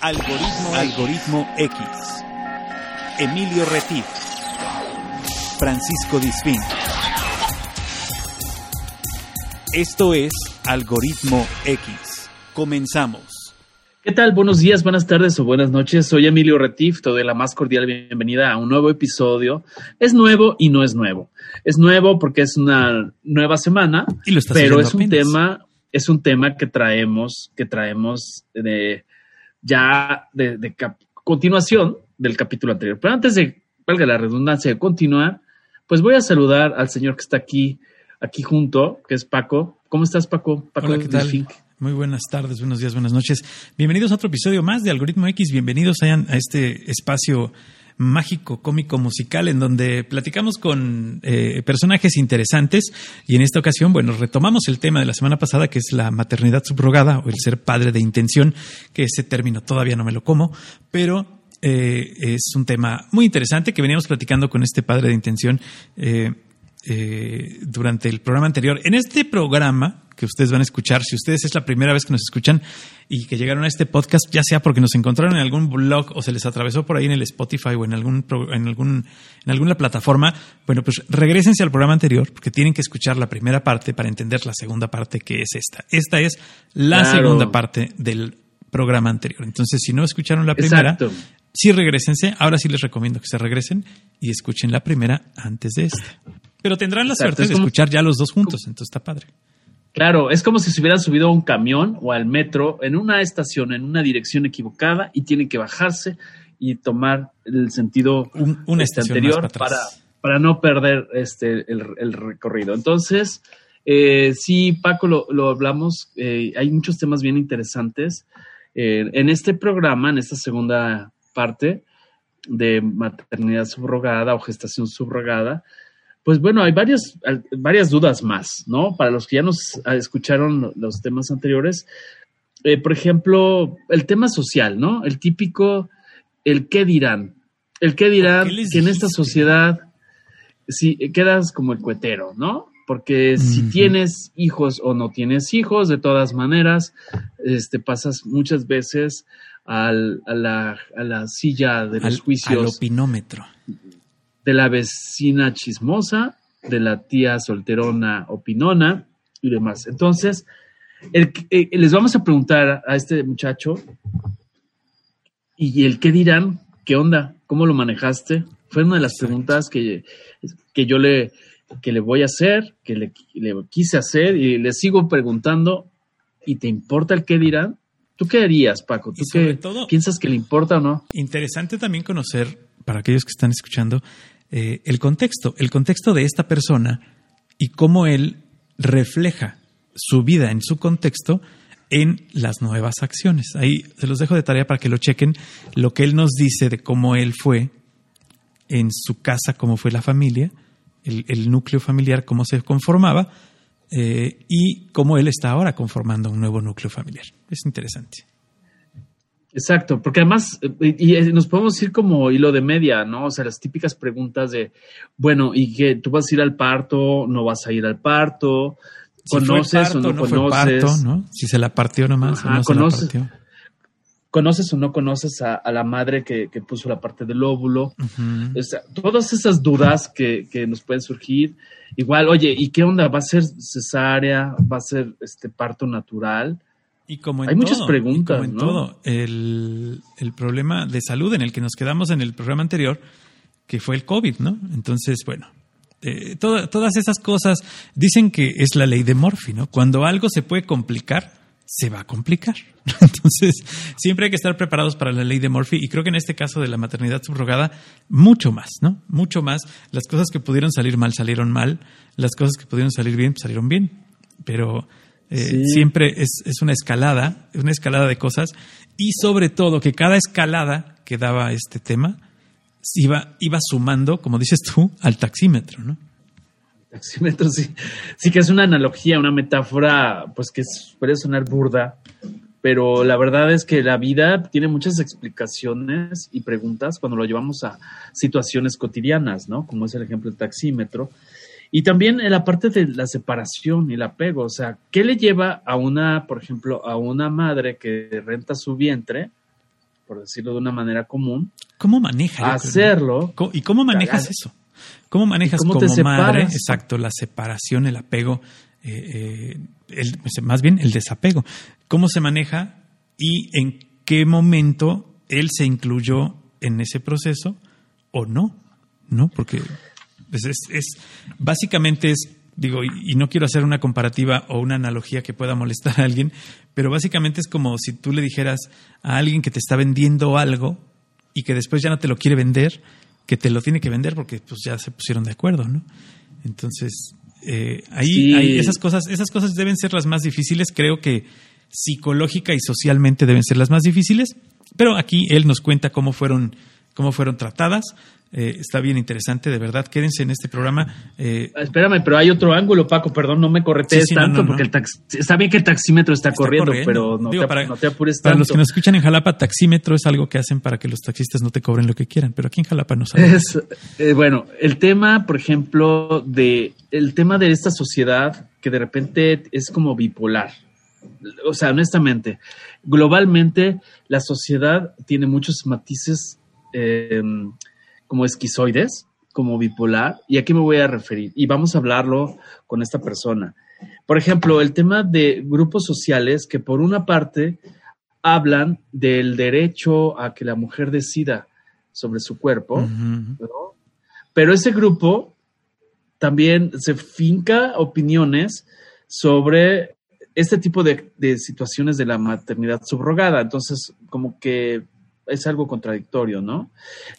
Algoritmo, Algoritmo X. Emilio Retif. Francisco Disfín. Esto es Algoritmo X. Comenzamos. ¿Qué tal? Buenos días, buenas tardes o buenas noches. Soy Emilio Retif, te doy la más cordial bienvenida a un nuevo episodio. Es nuevo y no es nuevo. Es nuevo porque es una nueva semana, Y lo estás pero es un apenas. tema, es un tema que traemos, que traemos de ya de, de continuación del capítulo anterior. Pero antes de, valga la redundancia, de continuar, pues voy a saludar al señor que está aquí, aquí junto, que es Paco. ¿Cómo estás, Paco? Paco Hola, ¿qué tal? Muy buenas tardes, buenos días, buenas noches. Bienvenidos a otro episodio más de Algoritmo X. Bienvenidos a este espacio mágico, cómico, musical, en donde platicamos con eh, personajes interesantes. Y en esta ocasión, bueno, retomamos el tema de la semana pasada, que es la maternidad subrogada o el ser padre de intención, que ese término todavía no me lo como, pero eh, es un tema muy interesante que veníamos platicando con este padre de intención. eh, durante el programa anterior. En este programa que ustedes van a escuchar, si ustedes es la primera vez que nos escuchan y que llegaron a este podcast, ya sea porque nos encontraron en algún blog o se les atravesó por ahí en el Spotify o en algún en algún en alguna plataforma, bueno, pues regresense al programa anterior porque tienen que escuchar la primera parte para entender la segunda parte que es esta. Esta es la Claro. segunda parte del programa anterior. Entonces, si no escucharon la primera, Exacto. sí regresense. Ahora sí les recomiendo que se regresen y escuchen la primera antes de esta. Pero tendrán la Exacto, suerte de escuchar ya los dos juntos, entonces está padre. Claro, es como si se hubieran subido a un camión o al metro en una estación, en una dirección equivocada y tienen que bajarse y tomar el sentido Un- una este, anterior para para, no perder este, el, el recorrido. Entonces, eh, sí, Paco, lo, lo hablamos, eh, hay muchos temas bien interesantes. Eh, en este programa, en esta segunda parte de maternidad subrogada o gestación subrogada, pues bueno, hay varias, varias dudas más, ¿no? Para los que ya nos ah, escucharon lo- los temas anteriores, eh, por ejemplo, el tema social, ¿no? El típico, el qué dirán. El qué dirán ¿Qué les que en esta sociedad si quedas como el cuetero, ¿no? Porque si tienes hijos o no tienes hijos, de todas maneras, este, pasas muchas veces al- a, la, a la silla de los Al, al juicios opinómetro. De la vecina chismosa, de la tía solterona opinona y demás. Entonces, el- eh, les vamos a preguntar a este muchacho y el qué dirán, qué onda, cómo lo manejaste. Fue una de las preguntas que, que yo le, que le voy a hacer, que le, le quise hacer y le sigo preguntando. ¿Y te importa el qué dirán? ¿Tú qué harías, Paco? ¿Tú qué todo- piensas que le importa o no? Interesante también conocer, para aquellos que están escuchando, eh, el contexto, el contexto de esta persona y cómo él refleja su vida en su contexto en las nuevas acciones. Ahí se los dejo de tarea para que lo chequen, lo que él nos dice de cómo él fue en su casa, cómo fue la familia, el, núcleo familiar, cómo se conformaba eh, y cómo él está ahora conformando un nuevo núcleo familiar. Es interesante. Exacto, porque además, eh, y, y nos podemos ir como hilo de media, ¿no? O sea, las típicas preguntas de, bueno, ¿y que tú vas a ir al parto? ¿No vas a ir al parto? Si ¿Conoces parto, o no, conoces? parto, ¿no? Si se la partió nomás Ajá, o no conoces. se la partió. ¿Conoces o no conoces a, a la madre que, que puso la parte del óvulo? O sea, todas esas dudas que, que nos pueden surgir. Igual, oye, ¿y qué onda? ¿Va a ser cesárea? ¿Va a ser este parto natural? Y como en Hay muchas todo, preguntas, y como en ¿no? todo, el, el problema de salud en el que nos quedamos en el programa anterior, que fue el COVID, ¿no? Entonces, bueno, eh, toda- todas esas cosas dicen que es la ley de Murphy, ¿no? Cuando algo se puede complicar, se va a complicar. Entonces, siempre hay que estar preparados para la ley de Murphy y creo que en este caso de la maternidad subrogada, mucho más, ¿no? Mucho más. Las cosas que pudieron salir mal salieron mal, las cosas que pudieron salir bien salieron bien, pero eh, Sí. siempre es, es una escalada, es una escalada de cosas y sobre todo que cada escalada que daba este tema iba, iba sumando, como dices tú, al taxímetro, ¿no? Taxímetro, sí. Sí que es una analogía, una metáfora, pues que es- puede sonar burda, pero la verdad es que la vida tiene muchas explicaciones y preguntas cuando lo llevamos a situaciones cotidianas, ¿no? Como es el ejemplo del taxímetro. Y también en la parte de la separación y el apego, o sea, ¿qué le lleva a una, por ejemplo, a una madre que renta su vientre por decirlo de una manera común. ¿Cómo manejas? Hacerlo. ¿Y cómo manejas eso? ¿Cómo manejas como madre, exacto, la separación, el apego, eh, el, más bien el desapego? ¿Cómo se maneja y en qué momento él se incluyó en ese proceso o no? ¿No? Porque pues, es, es básicamente es digo, y, no quiero hacer una comparativa o una analogía que pueda molestar a alguien, pero básicamente es como si tú le dijeras a alguien que te está vendiendo algo y que después ya no te lo quiere vender, que te lo tiene que vender porque pues ya se pusieron de acuerdo, ¿no? Entonces, eh, ahí esas cosas, esas cosas deben ser las más difíciles, creo que psicológica y socialmente deben ser las más difíciles, pero aquí él nos cuenta cómo fueron, cómo fueron tratadas. Eh, está bien interesante, de verdad. Quédense en este programa. Eh, espérame, pero hay otro ángulo, Paco. Perdón, no me corretees tanto, porque el está bien que el taxímetro está, corriendo, pero no, te, para, no, te, apures para los que nos escuchan en Jalapa, taxímetro es algo que hacen para que los taxistas no te cobren lo que quieran, pero aquí en Jalapa no sabes. Eh, bueno, el tema, por ejemplo, de el tema de esta sociedad que de repente es como bipolar. O sea, honestamente, globalmente la sociedad tiene muchos matices. Eh, como esquizoides, como bipolar, y aquí me voy a referir, y vamos a hablarlo con esta persona. Por ejemplo, el tema de grupos sociales que por una parte hablan del derecho a que la mujer decida sobre su cuerpo, pero ese grupo también se finca opiniones sobre este tipo de, de, situaciones de la maternidad subrogada. Entonces, como que es algo contradictorio, ¿no?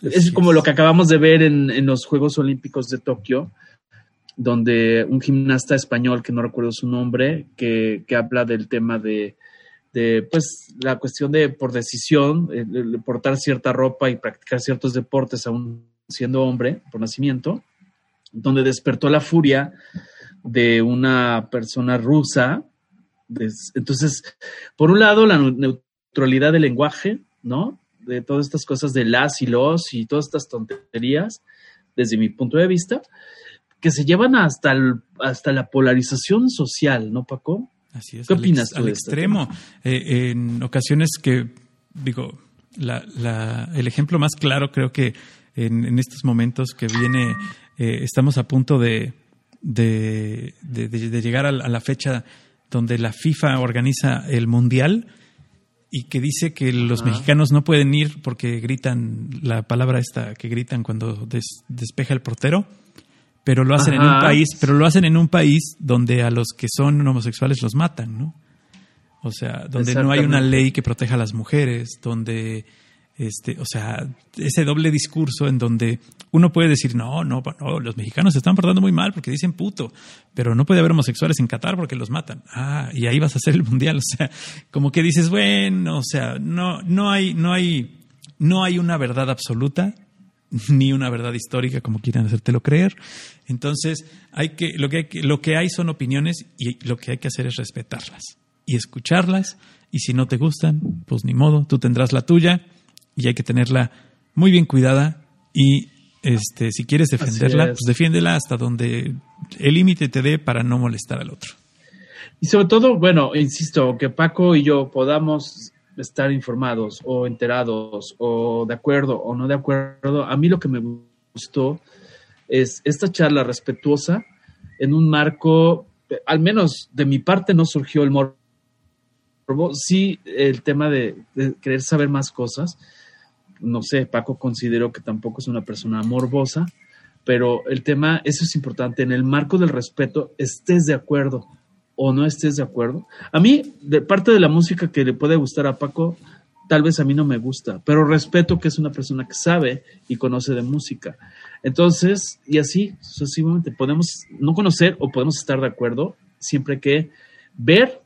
Es como lo que acabamos de ver en, los Juegos Olímpicos de Tokio, donde un gimnasta español, que no recuerdo su nombre, que, habla del tema de, pues, la cuestión de, por decisión, portar cierta ropa y practicar ciertos deportes aún siendo hombre por nacimiento, donde despertó la furia de una persona rusa. Entonces, por un lado, la neutralidad del lenguaje, ¿no? De todas estas cosas de las y los y todas estas tonterías, desde mi punto de vista, que se llevan hasta, hasta la polarización social, ¿no, Paco? Así es. ¿Qué opinas tú? Al este extremo. Eh, en ocasiones que, digo, la, el ejemplo más claro creo que en, estos momentos que viene, eh, estamos a punto de, de, de, llegar a la fecha donde la FIFA organiza el Mundial y que dice que los mexicanos no pueden ir porque gritan la palabra esta que gritan cuando despeja el portero, pero lo hacen en un país, pero lo hacen en un país donde a los que son homosexuales los matan, ¿no? O sea, donde no hay una ley que proteja a las mujeres, donde este, o sea, ese doble discurso en donde uno puede decir, no, no, no, los mexicanos se están portando muy mal porque dicen puto, pero no puede haber homosexuales en Qatar porque los matan. Ah, y ahí vas a hacer el mundial. O sea, como que dices, bueno, o sea, no, no hay, no hay, no hay una verdad absoluta, ni una verdad histórica como quieran hacértelo creer. Entonces, hay que, lo que hay, lo que hay son opiniones y lo que hay que hacer es respetarlas y escucharlas. Y si no te gustan, pues ni modo, tú tendrás la tuya y hay que tenerla muy bien cuidada y este si quieres defenderla, pues defiéndela hasta donde el límite te dé para no molestar al otro. Y sobre todo, bueno, insisto, que Paco y yo podamos estar informados o enterados o de acuerdo o no de acuerdo. A mí lo que me gustó es esta charla respetuosa en un marco, al menos de mi parte no surgió el morbo, sí el tema de querer saber más cosas, no sé, Paco considero que tampoco es una persona morbosa, pero el tema, eso es importante, en el marco del respeto, estés de acuerdo o no estés de acuerdo. A mí, de parte de la música que le puede gustar a Paco, tal vez a mí no me gusta, pero respeto que es una persona que sabe y conoce de música. Entonces, y así sucesivamente, podemos no conocer o podemos estar de acuerdo siempre que ver,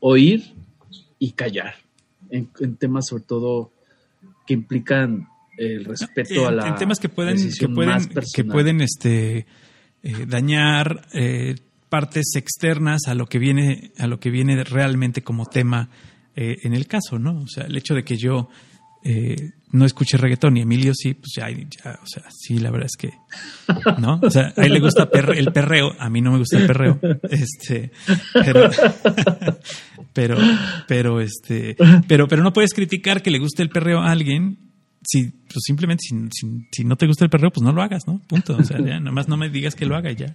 oír y callar en, en temas sobre todo que implican el respeto a la en temas que pueden que pueden que pueden este eh, dañar eh, partes externas a lo que viene a lo que viene realmente como tema eh, en el caso no o sea el hecho de que yo no escuche reggaetón y Emilio sí pues ya, ya, o sea sí la verdad es que no o sea a él le gusta el perreo a mí no me gusta el perreo este pero Pero, pero este, pero, pero no puedes criticar que le guste el perreo a alguien si pues simplemente si, si, no te gusta el perreo, pues no lo hagas, ¿no? Punto. O sea, ya, nomás no me digas que lo haga ya.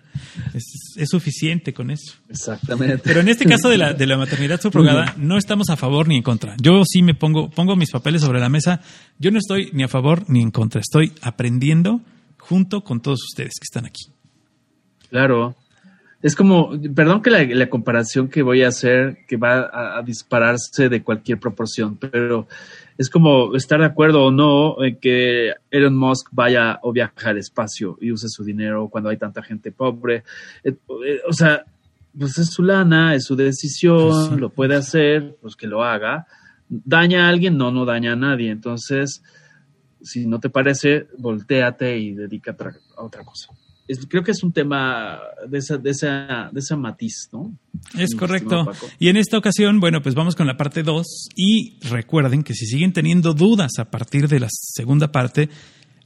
Es, es, suficiente con eso. Exactamente. Pero en este caso de la, de la maternidad subrogada, no estamos a favor ni en contra. Yo sí me pongo, pongo mis papeles sobre la mesa. Yo no estoy ni a favor ni en contra. Estoy aprendiendo junto con todos ustedes que están aquí. Claro. Es como, perdón que la, comparación que voy a hacer, que va a, dispararse de cualquier proporción, pero es como estar de acuerdo o no en que Elon Musk vaya o viaje al espacio y use su dinero cuando hay tanta gente pobre. Eh, eh, o sea, pues es su lana, es su decisión, pues lo puede hacer, pues que lo haga. ¿Daña a alguien? No, no daña a nadie. Entonces, si no te parece, volteate y dedícate a otra cosa creo que es un tema de esa, de esa, de esa matiz, ¿no? Es correcto. Y en esta ocasión, bueno, pues vamos con la parte 2 y recuerden que si siguen teniendo dudas a partir de la segunda parte,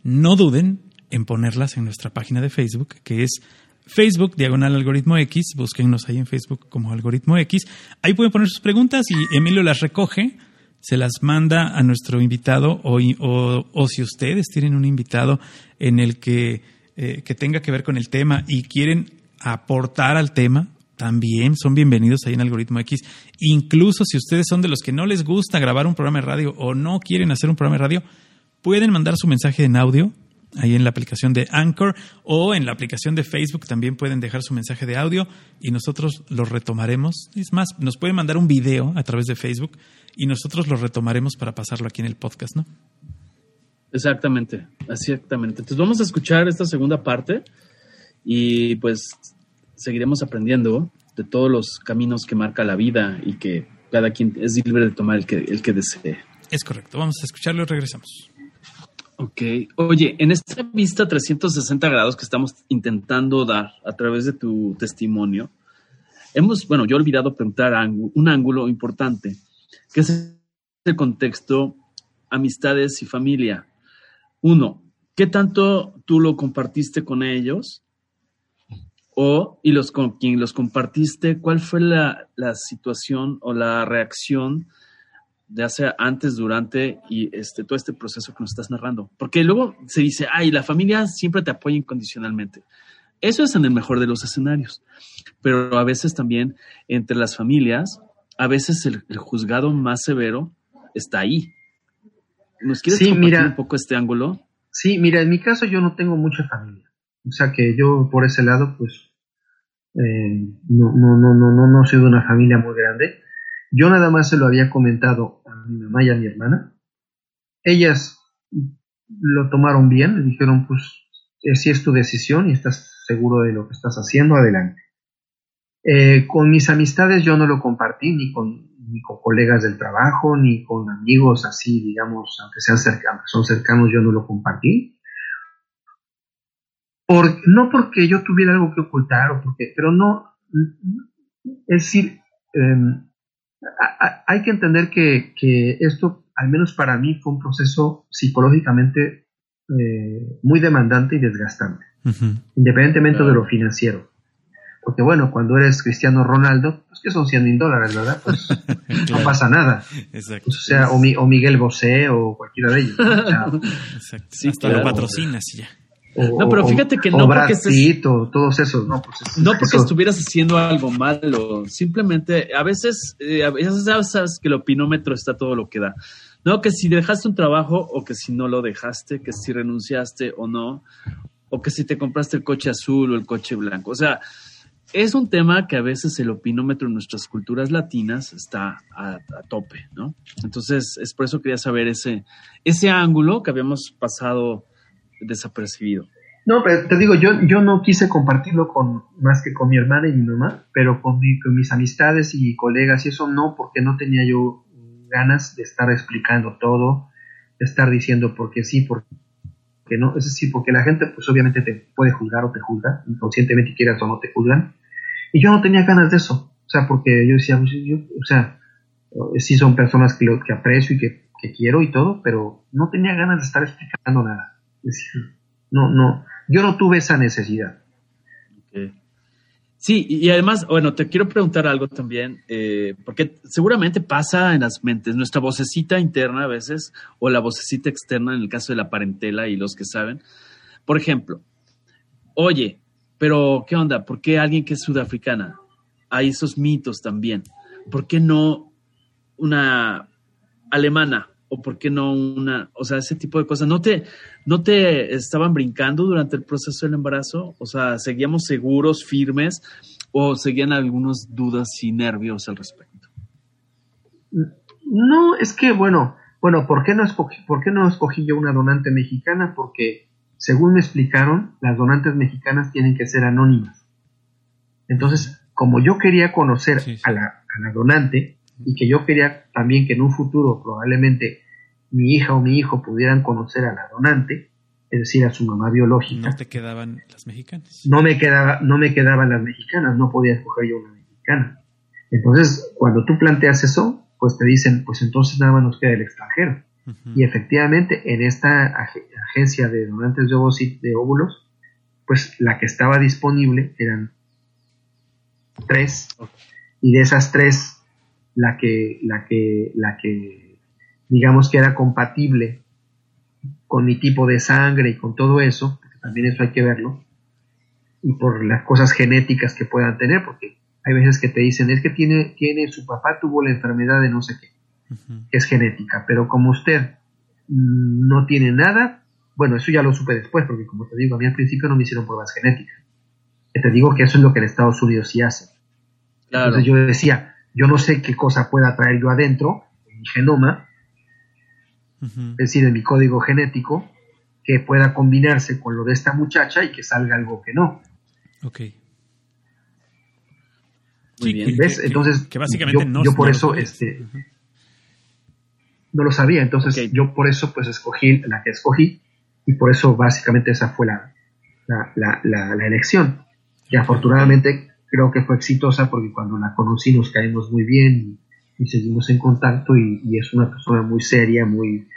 no duden en ponerlas en nuestra página de Facebook, que es Facebook, diagonal algoritmo X, búsquennos ahí en Facebook como algoritmo X. Ahí pueden poner sus preguntas y Emilio las recoge, se las manda a nuestro invitado o, o, o si ustedes tienen un invitado en el que eh, que tenga que ver con el tema y quieren aportar al tema, también son bienvenidos ahí en Algoritmo X. Incluso si ustedes son de los que no les gusta grabar un programa de radio o no quieren hacer un programa de radio, pueden mandar su mensaje en audio ahí en la aplicación de Anchor o en la aplicación de Facebook también pueden dejar su mensaje de audio y nosotros lo retomaremos. Es más, nos pueden mandar un video a través de Facebook y nosotros lo retomaremos para pasarlo aquí en el podcast, ¿no? Exactamente, exactamente. Entonces vamos a escuchar esta segunda parte y pues seguiremos aprendiendo de todos los caminos que marca la vida y que cada quien es libre de tomar el que, el que desee. Es correcto, vamos a escucharlo y regresamos. Ok, oye, en esta vista 360 grados que estamos intentando dar a través de tu testimonio, hemos, bueno, yo he olvidado preguntar un ángulo importante, que es el contexto amistades y familia. Uno, ¿qué tanto tú lo compartiste con ellos? O, y los con quien los compartiste, ¿cuál fue la, situación o la reacción de hace antes, durante y este, todo este proceso que nos estás narrando? Porque luego se dice, ay, la familia siempre te apoya incondicionalmente. Eso es en el mejor de los escenarios. Pero a veces también entre las familias, a veces el juzgado más severo está ahí. ¿Nos quieres sí, compartir un poco este ángulo? Sí, mira, en mi caso yo no tengo mucha familia. O sea que yo por ese lado, pues, eh, no, no, no, no, no, no soy de una familia muy grande. Yo nada más se lo había comentado a mi mamá y a mi hermana. Ellas lo tomaron bien, le dijeron, pues, si es tu decisión y estás seguro de lo que estás haciendo, adelante. Eh, con mis amistades yo no lo compartí ni con ni con colegas del trabajo, ni con amigos así, digamos, aunque sean cercanos, son cercanos, yo no lo compartí. Por, no porque yo tuviera algo que ocultar, o porque, pero no, es decir, em, hay que entender que, esto, al menos para mí, fue un proceso psicológicamente eh, muy demandante y desgastante, independientemente de lo financiero. Porque bueno, cuando eres Cristiano Ronaldo, pues que son 100 mil dólares, ¿verdad? Pues no pasa nada. Exacto. Pues, o sea, o, Miguel Bosé o cualquiera de ellos. Exacto. Sí, Hasta lo patrocinas ya. no, pero fíjate que no porque estés, todos esos, no, pues no porque estuvieras haciendo algo malo, simplemente a veces, eh, a veces sabes que el opinómetro está todo lo que da. No, que si dejaste un trabajo o que si no lo dejaste, que si renunciaste o no, o que si te compraste el coche azul o el coche blanco. O sea, es un tema que a veces el opinómetro en nuestras culturas latinas está a, tope, ¿no? Entonces, es por eso quería saber ese, ese ángulo que habíamos pasado desapercibido. No, pero te digo, yo, yo no quise compartirlo con más que con mi hermana y mi mamá, pero con, con mis amistades y colegas y eso no, porque no tenía yo ganas de estar explicando todo, de estar diciendo por qué sí, por qué no. Es decir, porque la gente pues obviamente te puede juzgar o te juzga, inconscientemente quieras o no te juzgan. Y yo no tenía ganas de eso, o sea, porque yo decía, pues, yo, o sea, sí son personas que, aprecio y que, quiero y todo, pero no tenía ganas de estar explicando nada. No, no, yo no tuve esa necesidad. Sí, y además, bueno, te quiero preguntar algo también, eh, porque seguramente pasa en las mentes, nuestra vocecita interna a veces, o la vocecita externa en el caso de la parentela y los que saben. Por ejemplo, oye, pero ¿qué onda? ¿Por qué alguien que es sudafricana? Hay esos mitos también. ¿Por qué no una alemana? ¿O por qué no una, o sea, ese tipo de cosas? ¿No te, no te estaban brincando durante el proceso del embarazo? O sea, ¿seguíamos seguros, firmes? ¿O seguían algunas dudas y nervios al respecto? No, es que, bueno, bueno, ¿por qué no escogí, por qué no escogí yo una donante mexicana? Porque, según me explicaron, las donantes mexicanas tienen que ser anónimas. Entonces, como yo quería conocer Sí, sí. A, la, a la donante y que yo quería también que en un futuro probablemente mi hija o mi hijo pudieran conocer a la donante, es decir, a su mamá biológica, No te quedaban las mexicanas. no me quedaba, no me quedaban las mexicanas, no podía escoger yo una mexicana. Entonces, cuando tú planteas eso, pues te dicen, pues entonces nada más nos queda el extranjero. Y efectivamente, en esta ag- agencia de donantes de, ovocit- de óvulos, pues la que estaba disponible eran tres, y de esas tres, la que, la que, la que, digamos que era compatible con mi tipo de sangre y con todo eso, porque también eso hay que verlo, y por las cosas genéticas que puedan tener, porque hay veces que te dicen, es que tiene, tiene, su papá tuvo la enfermedad de no sé qué, Es genética, pero como usted no tiene nada, bueno, eso ya lo supe después, porque como te digo, a mí al principio no me hicieron pruebas genéticas. Te digo que eso es lo que en Estados Unidos sí hace. Claro. Entonces yo decía, yo no sé qué cosa pueda traer yo adentro, en mi genoma, es decir, en mi código genético, que pueda combinarse con lo de esta muchacha y que salga algo que no. Ok. Muy Sí, bien. ¿Ves? que- Entonces, que básicamente yo- no yo por eso, este. No lo sabía, entonces yo por eso pues escogí la que escogí y por eso básicamente esa fue la, la, la, la- la elección. Y afortunadamente creo que fue exitosa porque cuando la conocí nos caímos muy bien y, y seguimos en contacto y, y es una persona muy seria, muy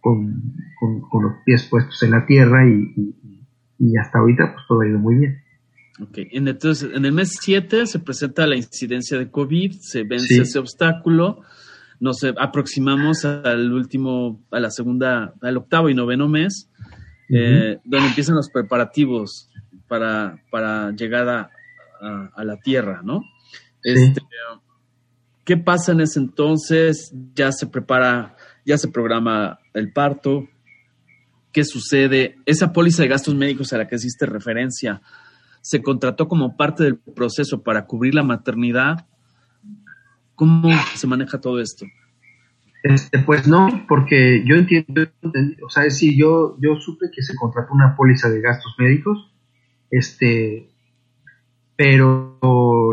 con, con- con los pies puestos en la tierra y, y- hasta ahorita pues todo ha ido muy bien. Ok, en- entonces en el mes 7 se presenta la incidencia de COVID, se vence Sí. ese obstáculo, nos aproximamos al último, a la segunda, al octavo y noveno mes, eh, donde empiezan los preparativos para, para llegar a, a- a la Tierra, ¿no? Sí. Este, ¿Qué pasa en ese entonces? Ya se prepara, ya se programa el parto. ¿Qué sucede? Esa póliza de gastos médicos a la que hiciste referencia, ¿se contrató como parte del proceso para cubrir la maternidad? ¿Cómo se maneja todo esto? Este, pues no, porque yo entiendo, o sea, es decir, yo, yo supe que se contrató una póliza de gastos médicos, este, pero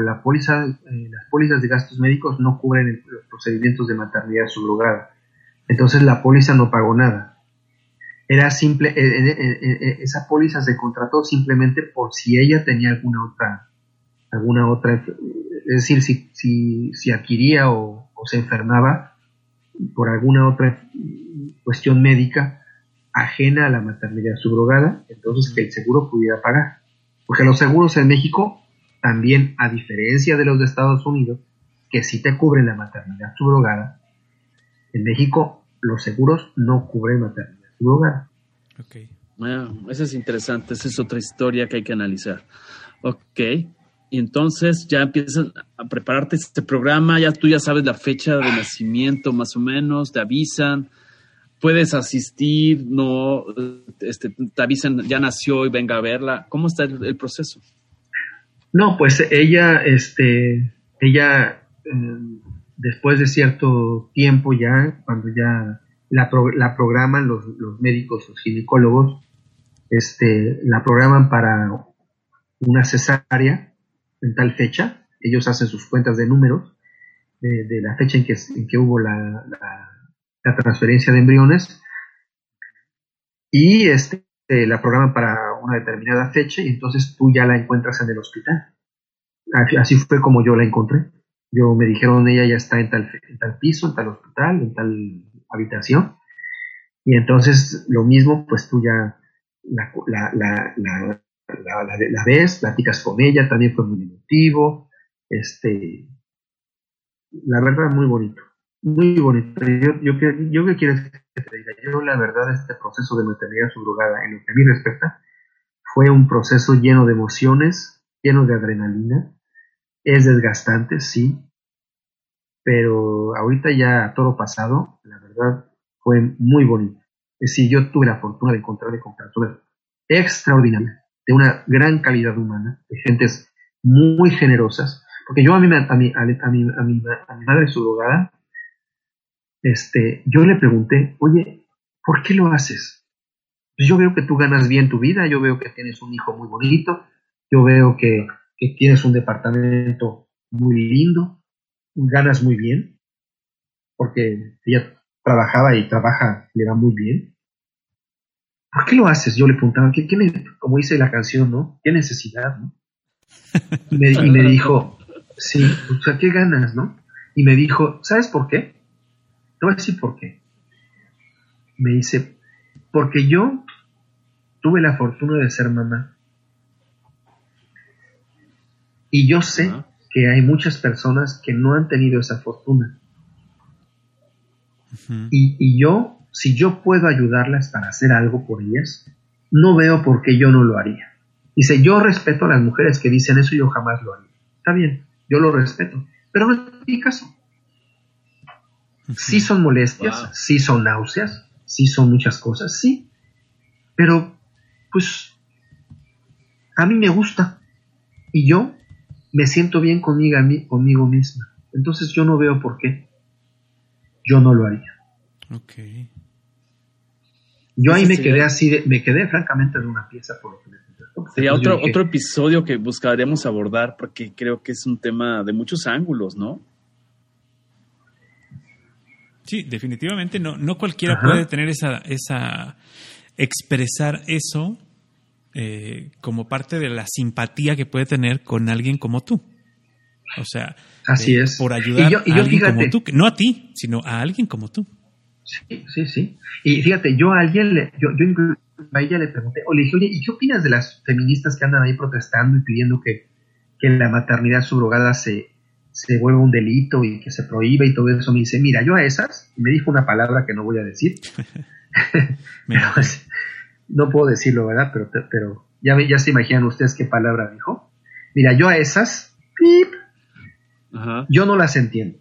la póliza, eh, las pólizas de gastos médicos no cubren los procedimientos de maternidad subrogada. Entonces la póliza no pagó nada. Era simple, eh, eh, eh, eh, esa póliza se contrató simplemente por si ella tenía alguna otra, alguna otra, es decir, si, si, si adquiría o, o se enfermaba por alguna otra cuestión médica ajena a la maternidad subrogada, entonces que el seguro pudiera pagar. Porque los seguros en México también, a diferencia de los de Estados Unidos, que sí te cubren la maternidad subrogada, en México los seguros no cubren maternidad subrogada. Ok. Ah, eso es interesante, esa es otra historia que hay que analizar. Ok, y entonces ya empiezas a prepararte este programa, ya tú ya sabes la fecha de nacimiento más o menos, te avisan, puedes asistir, no, este, te avisan, ya nació y venga a verla. ¿Cómo está el, el proceso? No, pues ella, este, ella, eh, después de cierto tiempo ya, cuando ya la, pro- la programan los, los médicos, los ginecólogos, este, la programan para una cesárea en tal fecha, ellos hacen sus cuentas de números de, la fecha en que, en que hubo la, la- la transferencia de embriones y este, la programan para una determinada fecha y entonces tú ya la encuentras en el hospital. Así, así fue como yo la encontré. Yo me dijeron, ella ya está en tal, en tal piso, en tal hospital, en tal habitación. Y entonces lo mismo, pues tú ya la, la, la, la, la, la, ves, platicas con ella, también fue muy emotivo, este, la verdad muy bonito, muy bonito. Yo, yo, yo que quiero que te diga, yo la verdad este proceso de maternidad subrogada, en lo que a mí respecta, fue un proceso lleno de emociones, lleno de adrenalina, es desgastante, sí, pero ahorita ya todo pasado, la verdad fue muy bonito. Es decir, yo tuve la fortuna de encontrarme con personas extraordinarias, de una gran calidad humana, de gentes muy generosas, porque yo a mi, a mi, a mi, a a mi madre surrogada, este, yo le pregunté, oye, ¿por qué lo haces? Pues yo veo que tú ganas bien tu vida, yo veo que tienes un hijo muy bonito, yo veo que, que tienes un departamento muy lindo, ganas muy bien, porque ella trabajaba y trabaja, le va muy bien. ¿Por qué lo haces? Yo le preguntaba, ¿qué, como dice la canción, ¿no? ¿Qué necesidad, no? Y me, y me dijo, sí, o sea, ¿qué ganas, no? Y me dijo, ¿sabes por qué? Te voy a decir por qué. Me dice, porque yo tuve la fortuna de ser mamá. Y yo sé que hay muchas personas que no han tenido esa fortuna. y, y, yo, si yo puedo ayudarlas para hacer algo por ellas, no veo por qué yo no lo haría. Dice, yo respeto a las mujeres que dicen eso y yo jamás lo haría. Está bien, yo lo respeto, pero no es mi caso. Sí son molestias, sí son náuseas, sí son muchas cosas, sí. Pero, pues, a mí me gusta. Y yo me siento bien conmigo, conmigo misma. Entonces yo no veo por qué yo no lo haría. Ok. Yo ahí me quedé así, me quedé francamente en una pieza por lo que me Sería otro, otro episodio que buscaremos abordar porque creo que es un tema de muchos ángulos, ¿no? Sí, definitivamente no, no cualquiera puede tener esa, esa, expresar eso eh, como parte de la simpatía que puede tener con alguien como tú. O sea, Así es. por ayudar a alguien como tú, no a ti, sino a alguien como tú. Sí, sí, sí. Y fíjate, yo a alguien, le, yo, yo a ella le pregunté, o le dije, oye, ¿y qué opinas de las feministas que andan ahí protestando y pidiendo que, que la maternidad subrogada se, se vuelva un delito y que se prohíba y todo eso? Me dice, mira, yo a esas, me dijo una palabra que no voy a decir, no puedo decirlo, ¿verdad? Pero, pero ya, ya se imaginan ustedes qué palabra dijo. Mira, yo a esas, yo no las entiendo.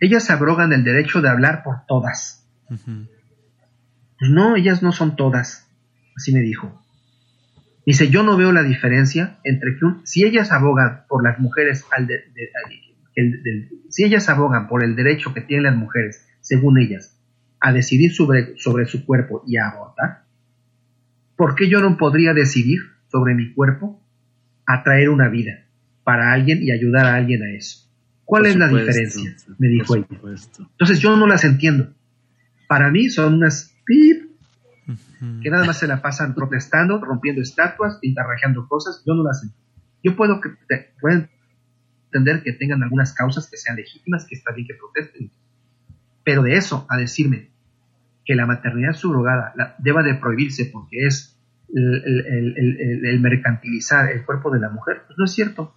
Ellas abrogan el derecho de hablar por todas. Pues no, ellas no son todas, así me dijo. Dice, yo no veo la diferencia entre que si ellas abogan por las mujeres, al si ellas abogan por el derecho que tienen las mujeres, según ellas, a decidir sobre, sobre su cuerpo y a abortar, ¿por qué yo no podría decidir sobre mi cuerpo a traer una vida para alguien y ayudar a alguien a eso? ¿Cuál es la diferencia? Me dijo ella. Entonces yo no las entiendo. Para mí son unas que nada más se la pasan protestando, rompiendo estatuas, pintarrajeando cosas, yo no las entiendo. Yo puedo, que, entender que tengan algunas causas que sean legítimas, que está bien que protesten, pero de eso a decirme que la maternidad subrogada la, deba de prohibirse porque es el, mercantilizar el cuerpo de la mujer, pues no es cierto.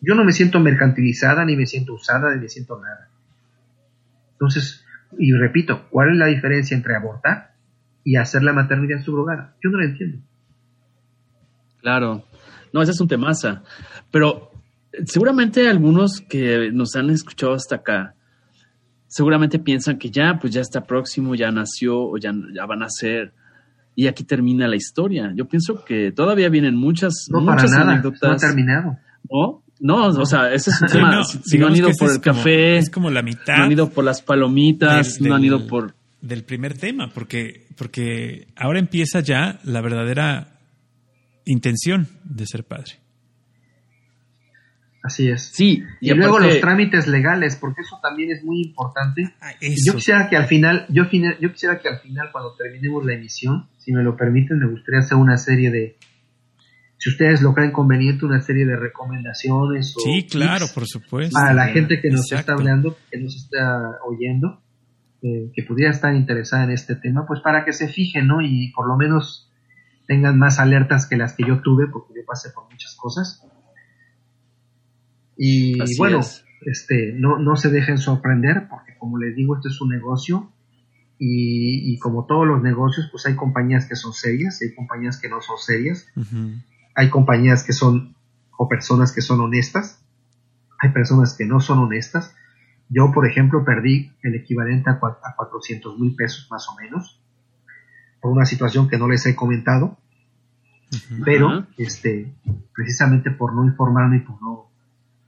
Yo no me siento mercantilizada, ni me siento usada, ni me siento nada. Entonces, y repito, ¿cuál es la diferencia entre abortar y hacer la maternidad subrogada? Yo no la entiendo. Claro, no, ese es un temaza. Pero seguramente algunos que nos han escuchado hasta acá, seguramente piensan que ya, pues ya está próximo, ya nació o ya, ya van a ser y aquí termina la historia. Yo pienso que todavía vienen muchas, no, muchas para nada, anécdotas. No ha terminado. ¿No? No, o sea, ese es un tema. si no han ido por el café, es como la mitad. No han ido por las palomitas, no han ido por. Del primer tema, porque, porque ahora empieza ya la verdadera intención de ser padre. Así es. Sí. Y, luego los trámites legales, porque eso también es muy importante. Ah, yo quisiera que al final, yo, yo quisiera que al final, cuando terminemos la emisión, si me lo permiten, me gustaría hacer una serie de, si ustedes lo creen conveniente, una serie de recomendaciones. sí, claro, por supuesto. Para la gente que nos está hablando, que nos está oyendo, eh, que pudiera estar interesada en este tema, pues para que se fijen, ¿no? Y por lo menos tengan más alertas que las que yo tuve, porque yo pasé por muchas cosas. Y Así bueno, es. este, no, no se dejen sorprender, porque como les digo, esto es un negocio. Y, y como todos los negocios, pues hay compañías que son serias y hay compañías que no son serias. Hay compañías que son, o personas que son honestas. Hay personas que no son honestas. Yo, por ejemplo, perdí el equivalente a, a 400 mil pesos más o menos por una situación que no les he comentado, pero este, precisamente por no informarme y por no,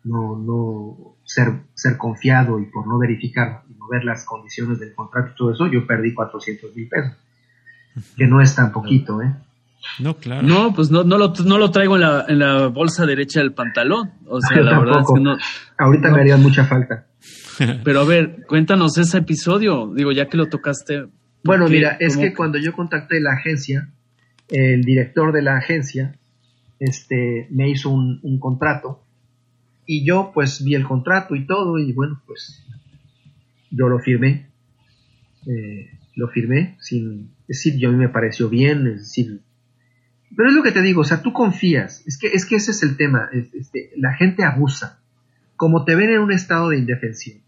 no, no ser, ser confiado y por no verificar y no ver las condiciones del contrato y todo eso, yo perdí 400 mil pesos, que no es tan poquito, ¿eh? No, claro. No, pues no, no, lo, no lo traigo en la, en la bolsa derecha del pantalón. O sea, la verdad es que no. Ahorita No. me harían mucha falta. Pero a ver, cuéntanos ese episodio. Digo, ya que lo tocaste. Bueno, ¿qué- mira, es cómo- que cuando yo contacté la agencia, el director de la agencia este, me hizo un, un contrato y yo pues vi el contrato y todo y bueno, pues yo lo firmé. Eh, lo firmé sin es decir, yo a mí me pareció bien, es decir, pero es lo que te digo, o sea, tú confías, es que, es que ese es el tema, es- este, la gente abusa, como te ven en un estado de indefensión,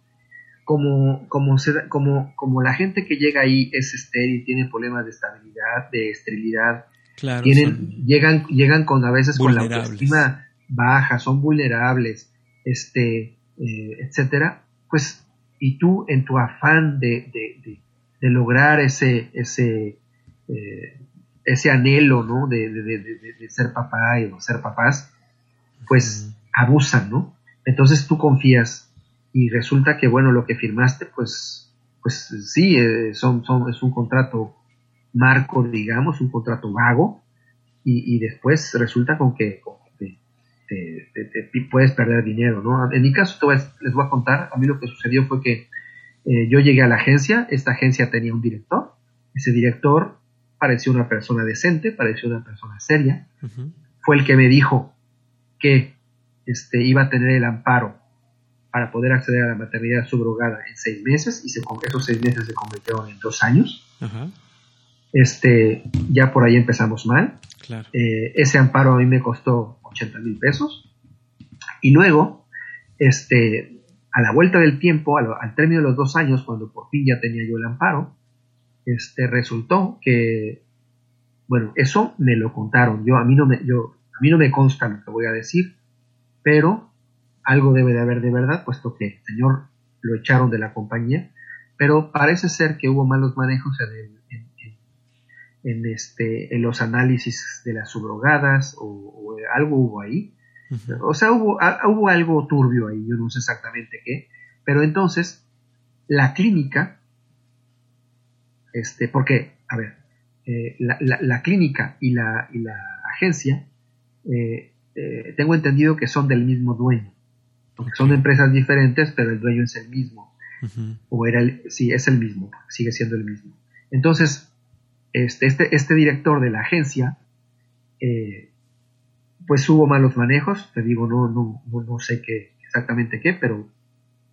como, como, se como, como la gente que llega ahí es estéril, tiene problemas de estabilidad, de esterilidad, Claro. tienen, llegan, llegan con a veces con la autoestima baja, son vulnerables, este, eh, etcétera, pues, y tú en tu afán de, de, de- de lograr ese, ese, eh, ese anhelo, ¿no? De, de- de- de- de ser papá y o ser papás, pues abusan, ¿no? Entonces tú confías y resulta que, bueno, lo que firmaste, pues, pues sí, eh, son, son, es un contrato marco, digamos, un contrato vago, y, y después resulta con que, con que te, te- te- te puedes perder dinero, ¿no? En mi caso, te voy a- les voy a contar, a mí lo que sucedió fue que eh, yo llegué a la agencia, esta agencia tenía un director, ese director parecía una persona decente, parecía una persona seria, fue el que me dijo que este, iba a tener el amparo para poder acceder a la maternidad subrogada en seis meses y se, esos seis meses se convirtieron en dos años. Este, ya por ahí empezamos mal. Claro. Eh, ese amparo a mí me costó 80 mil pesos. Y luego, este, a la vuelta del tiempo, al, al término de los dos años, cuando por fin ya tenía yo el amparo, este, resultó que, bueno, eso me lo contaron. Yo, a mí no me, yo, a mí no me consta lo que voy a decir, pero algo debe de haber de verdad, puesto que el señor lo echaron de la compañía, pero parece ser que hubo malos manejos en, el- en este, en los análisis de las subrogadas o, o algo hubo ahí. O sea, hubo, a- hubo algo turbio ahí, yo no sé exactamente qué, pero entonces la clínica, este, porque, a ver, eh, la, la- la clínica y la, y la agencia, eh, eh, tengo entendido que son del mismo dueño, porque son empresas diferentes, pero el dueño es el mismo o era el, sí, es el mismo, sigue siendo el mismo. Entonces, este, este, este director de la agencia, eh, pues hubo malos manejos, te digo, no, no, no, no sé qué, exactamente qué, pero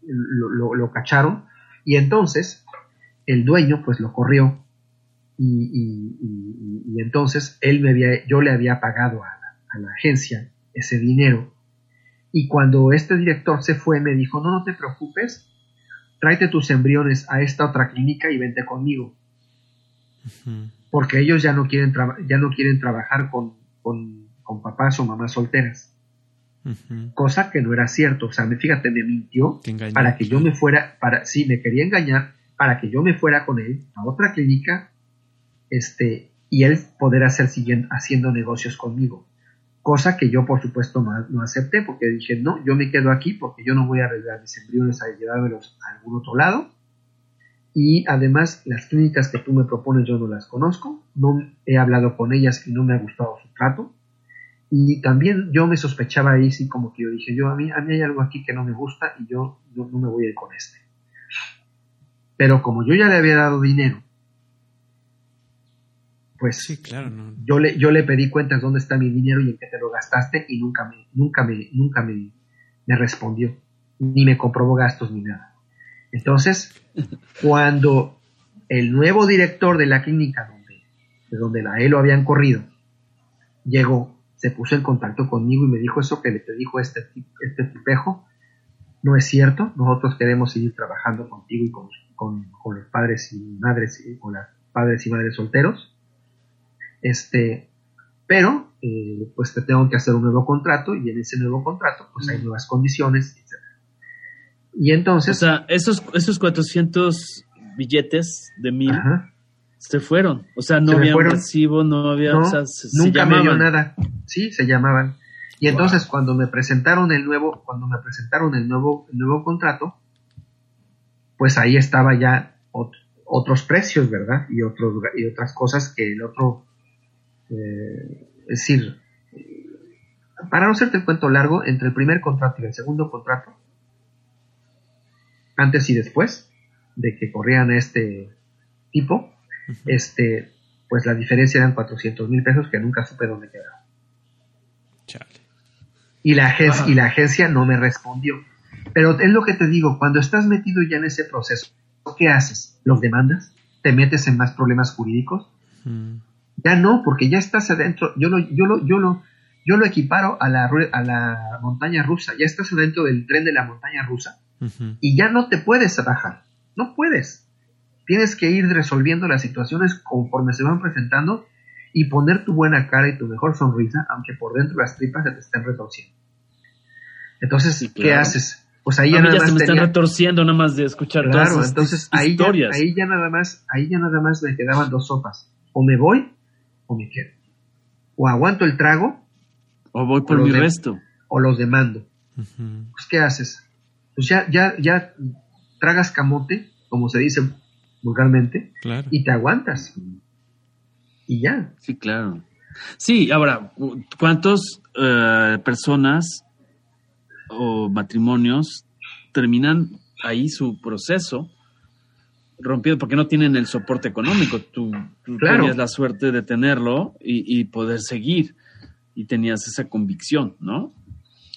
lo, lo- cacharon, y entonces el dueño pues lo corrió, y, y- y- y- y entonces él me había, yo le había pagado a la, a la agencia ese dinero, y cuando este director se fue me dijo, no, no te preocupes, tráete tus embriones a esta otra clínica y vente conmigo, Porque ellos ya no quieren, ya no quieren trabajar con, con, con papás o mamás solteras, cosa que no era cierto, o sea, me, fíjate, me mintió para que yo me fuera, para, sí, me quería engañar, para que yo me fuera con él a otra clínica, este, y él poder hacer siguiendo, haciendo negocios conmigo. Cosa que yo, por supuesto, no, no acepté, porque dije, no, yo me quedo aquí porque yo no voy a arreglar mis embriones a llevármelos a algún otro lado. Y además, las clínicas que tú me propones yo no las conozco, no he hablado con ellas y no me ha gustado su trato. Y también yo me sospechaba ahí, sí, como que yo dije, yo a mí, a mí hay algo aquí que no me gusta y yo no, no me voy a ir con este. Pero como yo ya le había dado dinero, pues Sí, claro, no. yo le, yo le pedí cuentas dónde está mi dinero y en qué te lo gastaste y nunca me, nunca me, nunca me, me respondió, ni me comprobó gastos ni nada. Entonces, cuando el nuevo director de la clínica donde, de donde a él lo habían corrido, llegó, se puso en contacto conmigo y me dijo eso que le te dijo este, este tipejo, no es cierto, nosotros queremos seguir trabajando contigo y con, con, los padres y madres, con las padres y madres solteros, este, pero eh, pues te tengo que hacer un nuevo contrato y en ese nuevo contrato pues hay nuevas condiciones, etc. Y entonces... O sea, esos, esos 400 billetes de mil se fueron. O sea, no había recibo, no había... nunca me dio nada. Sí, se llamaban. Y entonces cuando me presentaron el nuevo, cuando me presentaron el nuevo, el nuevo contrato, pues ahí estaba ya otros precios, ¿verdad? Y otros y otras cosas que el otro eh, es decir, para no hacerte el cuento largo, entre el primer contrato y el segundo contrato, antes y después de que corrían a este tipo, este, pues la diferencia eran 400 mil pesos que nunca supe dónde quedaron. Y la, agencia, y la agencia no me respondió. Pero es lo que te digo, cuando estás metido ya en ese proceso, ¿qué haces? ¿Los demandas? ¿Te metes en más problemas jurídicos? Ya no, porque ya estás adentro. Yo lo, yo lo, yo lo, yo lo equiparo a la, a la montaña rusa. Ya estás adentro del tren de la montaña rusa y ya no te puedes bajar. No puedes. Tienes que ir resolviendo las situaciones conforme se van presentando y poner tu buena cara y tu mejor sonrisa, aunque por dentro las tripas se te estén retorciendo. Entonces, ¿qué haces? Pues ahí ya, nada más se me están retorciendo nada más de escuchar claro, entonces ahí ahí ya nada más, ahí ya nada más me quedaban dos sopas. O me voy o me quedo. O aguanto el trago. O voy por mi resto. O los demando. Pues, ¿qué haces? Pues ya, ya, ya tragas camote, como se dice vulgarmente, y te aguantas. Y ya. Sí, claro. Sí, ahora, ¿cuántas eh, personas o matrimonios terminan ahí su proceso rompiendo porque no tienen el soporte económico. Tú, tenías la suerte de tenerlo y, poder seguir y tenías esa convicción, ¿no?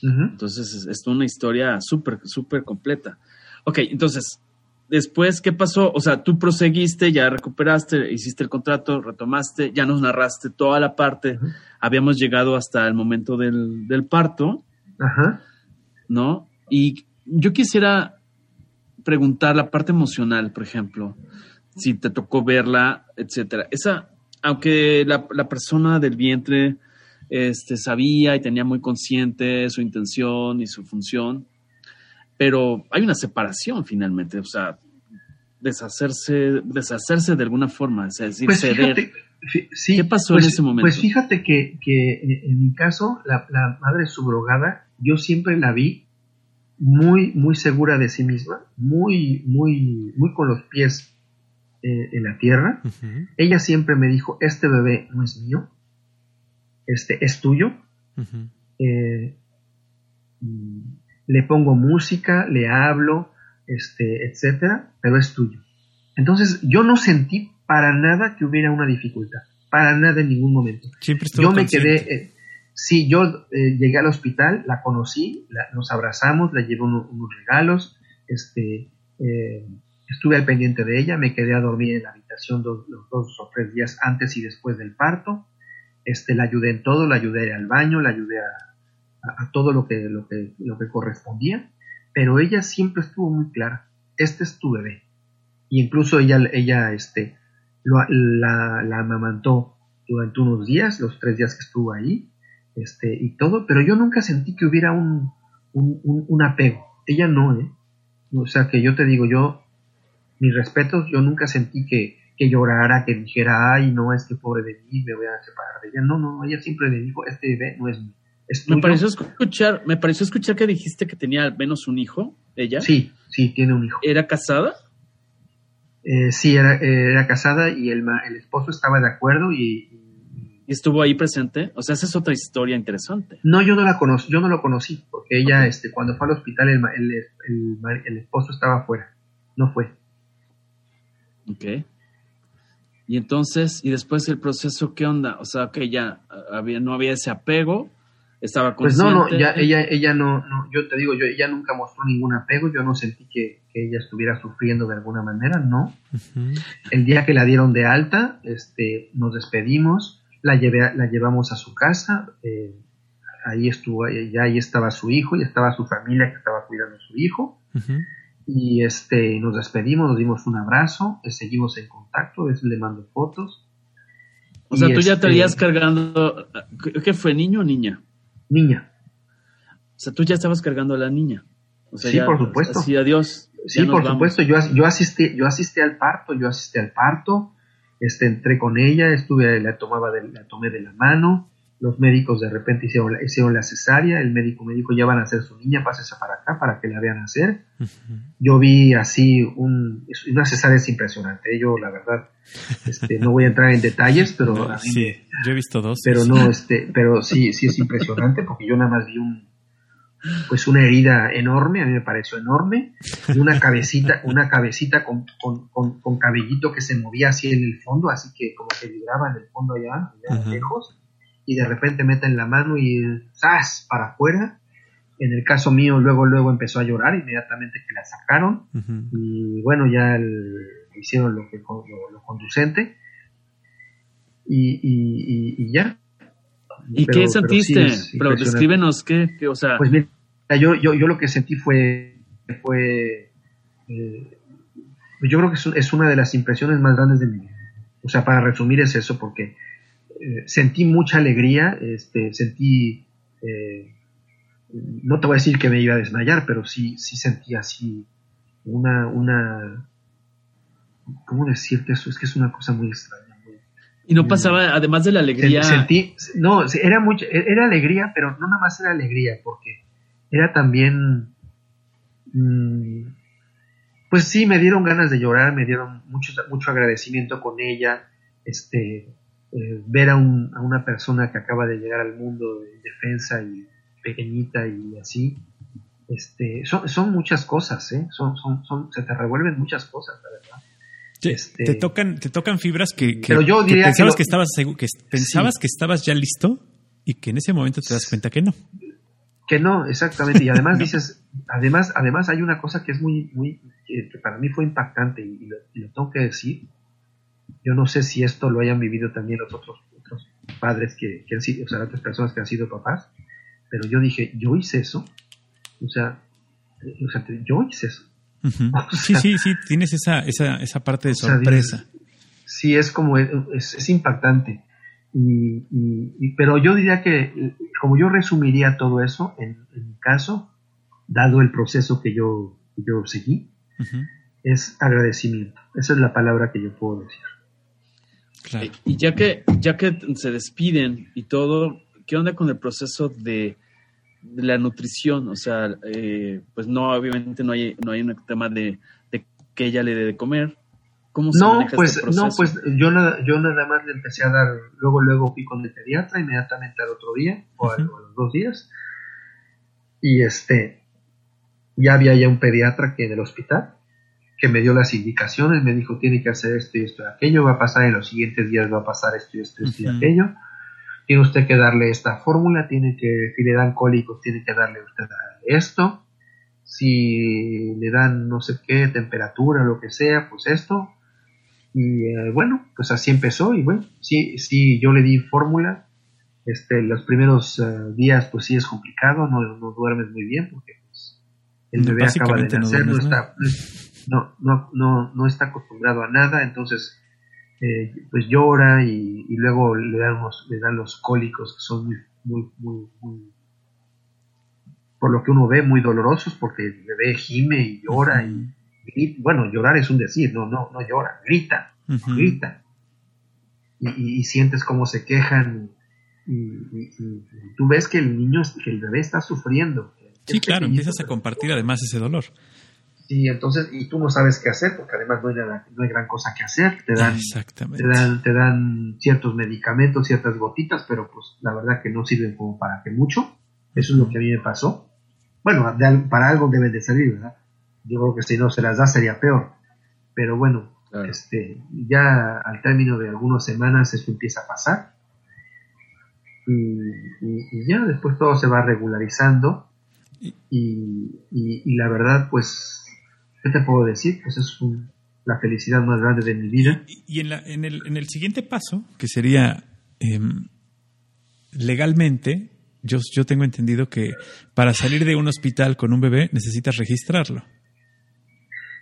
Entonces es, es, una historia súper, súper completa. Ok, entonces, después, ¿qué pasó? O sea, tú proseguiste, ya recuperaste, hiciste el contrato, retomaste, ya nos narraste toda la parte. Habíamos llegado hasta el momento del, del parto, Ajá. ¿no? Y yo quisiera preguntar la parte emocional, por ejemplo, si te tocó verla, etcétera. Esa, aunque la, la persona del vientre este, sabía y tenía muy consciente su intención y su función, pero hay una separación finalmente, o sea, deshacerse, deshacerse de alguna forma, es decir, pues ceder. sí, ¿Qué pasó en pues, ese momento? Pues fíjate que, que en mi caso, la, la, madre subrogada, yo siempre la vi muy, muy segura de sí misma, muy, muy, muy con los pies eh, en la tierra. Ella siempre me dijo, este bebé no es mío, este es tuyo. Eh, le pongo música, le hablo, este, etcétera, pero es tuyo. Entonces yo no sentí para nada que hubiera una dificultad, para nada en ningún momento. yo me quedé, eh, Sí, yo eh, llegué al hospital, la conocí, nos abrazamos, le llevé unos regalos, este, eh, estuve al pendiente de ella, me quedé a dormir en la habitación dos, los dos o tres días antes y después del parto, este, la ayudé en todo, la ayudé al baño, la ayudé a, todo lo que, lo, que, lo que correspondía, pero ella siempre estuvo muy clara, este es tu bebé. Y incluso ella, ella este, la, la amamantó durante unos días, los tres días que estuvo ahí, este, y todo, pero yo nunca sentí que hubiera un, un, apego. Ella no, ¿eh? O sea, que yo te digo, yo, mis respetos, yo nunca sentí que, que llorara, que dijera, ay, no, es que pobre de mí, me voy a separar de ella. No, no, ella siempre me dijo, este bebé no es mío. me pareció escuchar, me pareció escuchar que dijiste que tenía al menos un hijo, ella. Sí, sí, tiene un hijo. ¿Era casada? Eh, sí, era, era casada y el, el esposo estaba de acuerdo y, y estuvo ahí presente. O sea, esa es otra historia interesante. No, yo no la conocí, yo no lo conocí, porque ella, este, cuando fue al hospital, el, el, el, esposo estaba afuera, no fue. Ok. Y entonces, y después el proceso, ¿qué onda? O sea, que ya había, no había ese apego, estaba consciente. Pues no, no, ya, ella, ella no, no, yo te digo, yo, ella nunca mostró ningún apego, yo no sentí que, que ella estuviera sufriendo de alguna manera, no. El día que la dieron de alta, este, nos despedimos, la, llevé, la llevamos a su casa, eh, ahí estuvo, ya ahí estaba su hijo, y estaba su familia que estaba cuidando a su hijo, y este, nos despedimos, nos dimos un abrazo, seguimos en contacto, le mando fotos. O sea, tú ya este cargando, ¿qué fue, niño o niña? Niña. O sea, tú ya estabas cargando a la niña. sí, por supuesto. Sí, adiós. Sí, por supuesto. Yo, yo asistí, yo asistí al parto, yo asistí al parto, este, entré con ella, estuve, la tomaba de, la tomé de la mano, los médicos de repente hicieron la, hicieron la cesárea, el médico me dijo, ya van a hacer su niña, pásese para acá para que la vean hacer. Yo vi así un, una cesárea es impresionante, yo la verdad, este, no voy a entrar en detalles, pero... sí, yo he visto dos. Pero no, este, pero sí, sí es impresionante porque yo nada más vi un, pues una herida enorme, a mí me pareció enorme, y una cabecita, una cabecita con, con, cabellito que se movía así en el fondo, así que como que vibraba en el fondo allá, allá lejos, y de repente meten la mano y ¡zas! para afuera. En el caso mío, luego, luego empezó a llorar inmediatamente que la sacaron, y bueno, ya hicieron lo, que, lo, conducente, y, ya, ¿Y qué sentiste? Pero, descríbenos qué, o sea... Pues mira, yo, yo, yo lo que sentí fue, fue eh, yo creo que es, una de las impresiones más grandes de mi vida. O sea, para resumir es eso, porque eh, sentí mucha alegría, este, sentí, eh, no te voy a decir que me iba a desmayar, pero sí, sí sentí así una, una, ¿cómo decirte eso? Es que es una cosa muy extraña. Y no pasaba, además de la alegría. Sentí, no, era mucha, era alegría, pero no nada más era alegría, porque era también, mm, pues sí, me dieron ganas de llorar, me dieron mucho, mucho agradecimiento con ella, este, eh, ver a, un, a, una persona que acaba de llegar al mundo de defensa y pequeñita y así, este, son, son muchas cosas, ¿eh? son, son, son, se te revuelven muchas cosas, la verdad. Este, te tocan, te tocan fibras que, pero yo pensabas que, estabas que pensabas que estabas ya listo y que en ese momento te das cuenta que no. Que no, exactamente. Y además dices, además, además hay una cosa que es muy, muy, que para mí fue impactante y, lo, tengo que decir. Yo no sé si esto lo hayan vivido también los otros, otros padres que, han sido, o sea, otras personas que han sido papás, pero yo dije, yo hice eso. O sea, o sea yo hice eso. sí, sí, sí, tienes esa, esa, esa parte de sorpresa. sí, es como, es, es impactante. Y, pero yo diría que, como yo resumiría todo eso, en, mi caso, dado el proceso que yo, yo seguí, es agradecimiento. Esa es la palabra que yo puedo decir. Claro. Y ya que, ya que se despiden y todo, ¿qué onda con el proceso de, la nutrición? O sea, eh, pues no, obviamente no hay, no hay un tema de, de que ella le dé de comer, no, este pues, no, pues yo nada, yo nada más le empecé a dar, luego, luego fui con el pediatra inmediatamente al otro día, o a, los dos días, y este, ya había ya un pediatra que en el hospital, que me dio las indicaciones, me dijo tiene que hacer esto y esto y aquello, va a pasar en los siguientes días, va a pasar esto y esto, esto y aquello, tiene usted que darle esta fórmula, tiene que, si le dan cólicos, tiene que darle usted esto, si le dan no sé qué temperatura, lo que sea, pues esto, y eh, bueno, pues así empezó y bueno, sí, sí, yo le di fórmula. Este, los primeros eh, días pues sí es complicado, no, no, duermes muy bien porque pues, el bebé acaba de nacer, no, está, no, no, no, no está acostumbrado a nada, entonces eh, pues llora y, luego le dan, le dan los cólicos que son muy, muy, muy, muy, por lo que uno ve, muy dolorosos porque el bebé gime y llora y bueno, llorar es un decir, no, no, no llora, grita, grita. Y, sientes cómo se quejan y, tú ves que el niño, que el bebé está sufriendo. Sí, claro, empiezas a compartir además ese dolor. Sí, entonces, y tú no sabes qué hacer, porque además no hay, no hay gran cosa que hacer. Te dan, te dan, te dan ciertos medicamentos, ciertas gotitas, pero pues la verdad que no sirven como para que mucho. Eso es lo que a mí me pasó. Bueno, para algo deben de servir, ¿verdad? yo creo que si no se las da sería peor. Pero bueno, este, ya al término de algunas semanas eso empieza a pasar. Y, ya después todo se va regularizando. Y, la verdad, pues, ¿qué te puedo decir? Pues es la felicidad más grande de mi vida. Y, en, la, en, el, en el siguiente paso, que sería em, legalmente, yo, yo tengo entendido que para salir de un hospital con un bebé necesitas registrarlo.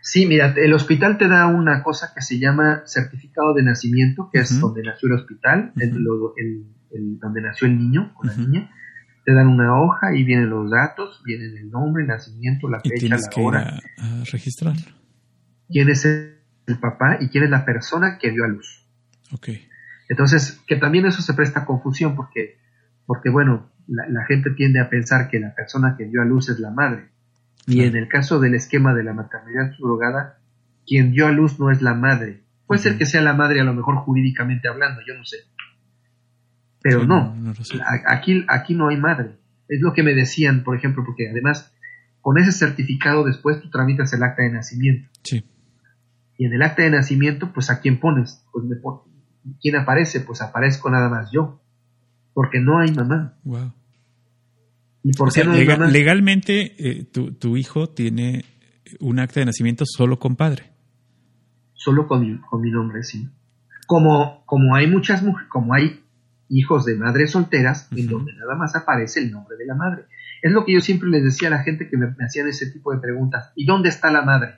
Sí, mira, el hospital te da una cosa que se llama certificado de nacimiento, que es donde nació el hospital, donde nació el niño o la niña. Te dan una hoja y vienen los datos, vienen el nombre, el nacimiento, la fecha, la hora. a, registrarlo. Quién es el, papá y quién es la persona que dio a luz. Ok. Entonces, que también eso se presta a confusión porque, porque bueno, la gente tiende a pensar que la persona que dio a luz es la madre y en el caso del esquema de la maternidad subrogada, quien dio a luz no es la madre. Puede ser que sea la madre a lo mejor jurídicamente hablando, yo no sé. Pero no, aquí, aquí no hay madre. Es lo que me decían, por ejemplo, porque además con ese certificado después tú tramitas el acta de nacimiento. Sí. Y en el acta de nacimiento, pues a quién pones? Pues me ¿Quién aparece? Pues aparezco nada más yo. Porque no hay mamá. Wow. ¿Y por qué no legalmente eh, tu, hijo tiene un acta de nacimiento solo con padre. Solo con mi, con mi nombre, sí. Como, como hay muchas mujeres, como hay hijos de madres solteras, en donde nada más aparece el nombre de la madre. Es lo que yo siempre les decía a la gente que me, hacían ese tipo de preguntas. ¿Y dónde está la madre?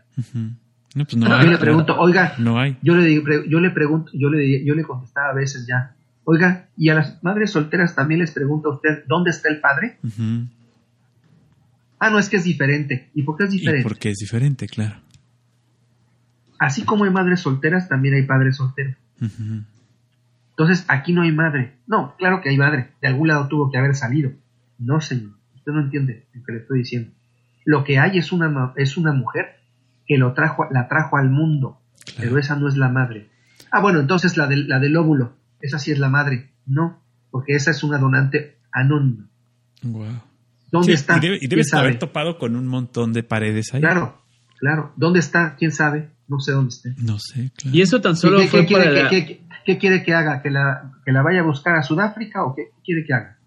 No, pues no, yo le pregunto, oiga, hay. Yo le, yo le pregunto, yo le, yo le contestaba a veces ya, Oiga, y a las madres solteras también les pregunta a usted, ¿dónde está el padre? Ah, no, es que es diferente. ¿Y por qué es diferente? porque es diferente, claro. Así como hay madres solteras, también hay padres solteros. Entonces, aquí no hay madre. No, claro que hay madre. De algún lado tuvo que haber salido. No, señor. Usted no entiende lo que le estoy diciendo. Lo que hay es una, es una mujer que lo trajo, la trajo al mundo. Pero esa no es la madre. Ah, bueno, entonces la del, la del óvulo esa sí es la madre. No, porque esa es una donante anónima. Wow. ¿Dónde está? Y, debes haber topado con un montón de paredes ahí. Claro, claro. ¿Dónde está? ¿Quién sabe? No sé dónde esté. No sé, claro. Y eso tan solo qué, fue quiere, qué, quiere que haga? ¿Que la, ¿Que la vaya a buscar a Sudáfrica o qué quiere que haga?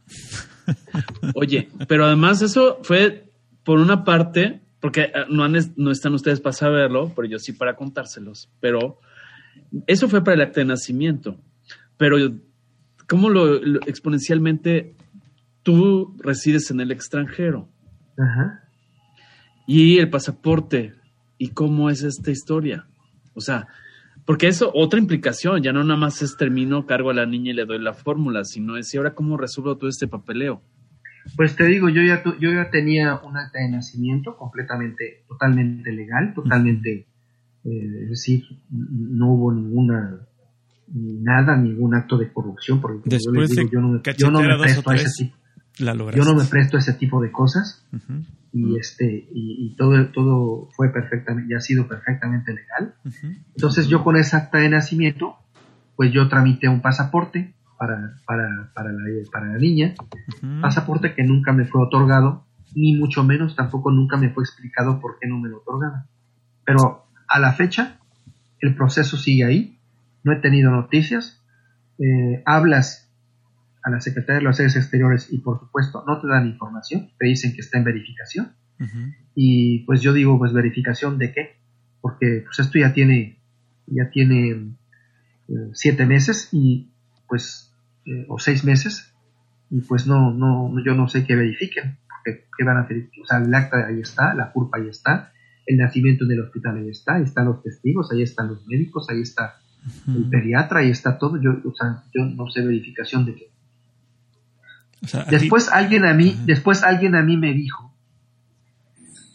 Oye, pero además eso fue por una parte, porque eh, no, no están ustedes para saberlo, pero yo sí para contárselos, pero eso fue para el acta de nacimiento pero ¿cómo lo, exponencialmente tú resides en el extranjero? Ajá. Y el pasaporte, ¿y cómo es esta historia? O sea, porque eso, otra implicación, ya no nada más es termino, cargo a la niña y le doy la fórmula, sino es, ¿y ahora cómo resuelvo todo este papeleo? Pues te digo, yo ya, yo ya tenía un acta de nacimiento completamente, totalmente legal, totalmente, eh, es decir, no hubo ninguna nada, ningún acto de corrupción, porque yo, yo, no, me, presto a ese tipo. yo no me presto a ese tipo de cosas y este y, todo todo fue perfectamente ya ha sido perfectamente legal. Entonces yo con esa acta de nacimiento pues yo tramité un pasaporte para para, para, la, para la niña. Pasaporte que nunca me fue otorgado ni mucho menos tampoco nunca me fue explicado por qué no me lo otorgaban. Pero a la fecha el proceso sigue ahí. No he tenido noticias. Eh, hablas a la Secretaría de los Asuntos Exteriores y por supuesto no te dan información, te dicen que está en verificación. Y pues yo digo, pues verificación de qué? Porque pues esto ya tiene, ya tiene eh, siete meses y pues, eh, o seis meses, y pues no, no, yo no sé qué verifiquen, porque qué van a verificar. O sea, el acta ahí está, la culpa ahí está, el nacimiento en el hospital ahí está, ahí están los testigos, ahí están los médicos, ahí está el pediatra y está todo. Yo, o sea, yo no sé verificación de qué. Después alguien a mí, después alguien a mí me dijo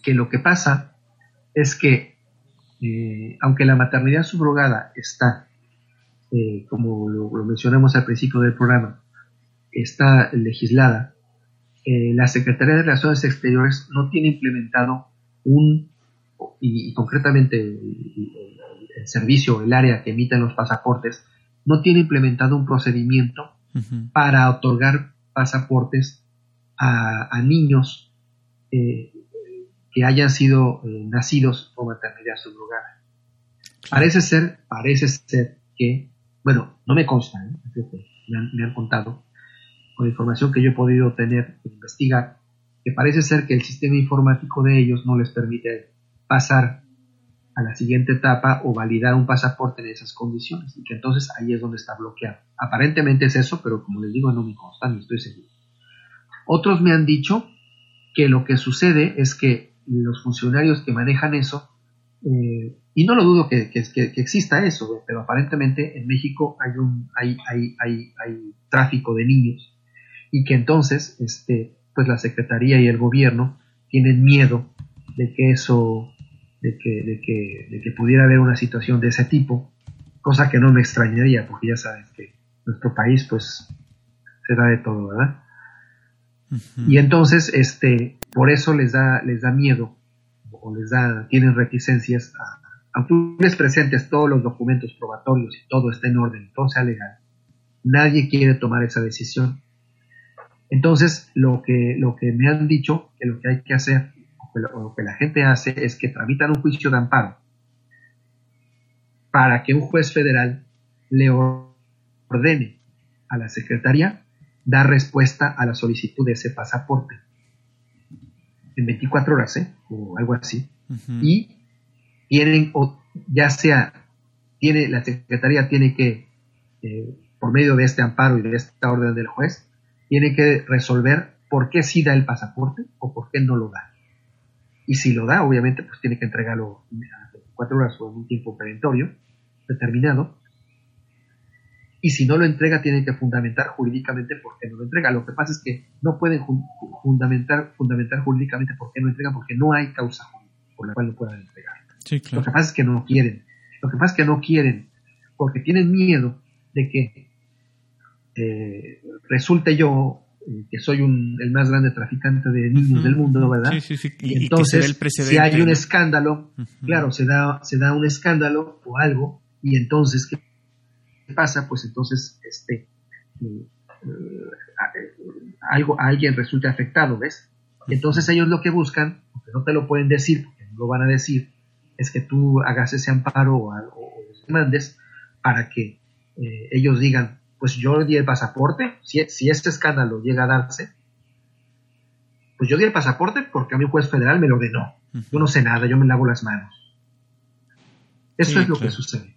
que lo que pasa es que eh, aunque la maternidad subrogada está, eh, como lo, mencionamos al principio del programa, está legislada, eh, la Secretaría de Relaciones Exteriores no tiene implementado un, y, y concretamente el servicio, el área que emiten los pasaportes, no tiene implementado un procedimiento para otorgar pasaportes a, niños eh, que hayan sido eh, nacidos por maternidad subrogada. Parece ser, parece ser que, bueno, no me consta, ¿eh? me, han, me han contado, con información que yo he podido tener, investigar, que parece ser que el sistema informático de ellos no les permite pasar a la siguiente etapa o validar un pasaporte en esas condiciones y que entonces ahí es donde está bloqueado. Aparentemente es eso, pero como les digo, no me consta ni estoy seguro. Otros me han dicho que lo que sucede es que los funcionarios que manejan eso, eh, y no lo dudo que, exista eso, pero aparentemente en México hay, un, hay, hay, hay, hay tráfico de niños y que entonces este, pues la Secretaría y el gobierno tienen miedo de que eso de que, de que, de que pudiera haber una situación de ese tipo, cosa que no me extrañaría, porque ya sabes que nuestro país pues se da de todo, ¿verdad? Y entonces, este, por eso les da, les da miedo, o les da, tienen reticencias a, aunque les presentes todos los documentos probatorios y todo esté en orden, todo sea legal, nadie quiere tomar esa decisión. Entonces, lo que, lo que me han dicho que lo que hay que hacer lo que la gente hace es que tramitan un juicio de amparo para que un juez federal le ordene a la Secretaría dar respuesta a la solicitud de ese pasaporte en 24 horas, ¿eh? o algo así. Y tienen, o ya sea, tiene, la Secretaría tiene que, eh, por medio de este amparo y de esta orden del juez, tiene que resolver por qué sí da el pasaporte o por qué no lo da. Y si lo da, obviamente, pues tiene que entregarlo a 24 horas o en un tiempo perentorio determinado. Y si no lo entrega, tiene que fundamentar jurídicamente por qué no lo entrega. Lo que pasa es que no pueden fundamentar, fundamentar jurídicamente por qué no entrega, porque no hay causa por la cual no puedan entregar. Lo que pasa es que no quieren. Lo que pasa es que no quieren, porque tienen miedo de que eh, resulte yo que soy un, el más grande traficante de niños del mundo, ¿verdad? Sí, sí, sí. Y, entonces, si hay un escándalo, claro, se da, se da un escándalo o algo, y entonces, ¿qué pasa? Pues entonces, este, eh, eh, algo, alguien resulta afectado, ¿ves? Y entonces ellos lo que buscan, porque no te lo pueden decir, porque no lo van a decir, es que tú hagas ese amparo o, o, demandes para que ellos digan, pues yo di el pasaporte, si, si este escándalo llega a darse, pues yo di el pasaporte porque a mi juez federal me lo ordenó. Yo no sé nada, yo me lavo las manos. Eso es lo que sucede.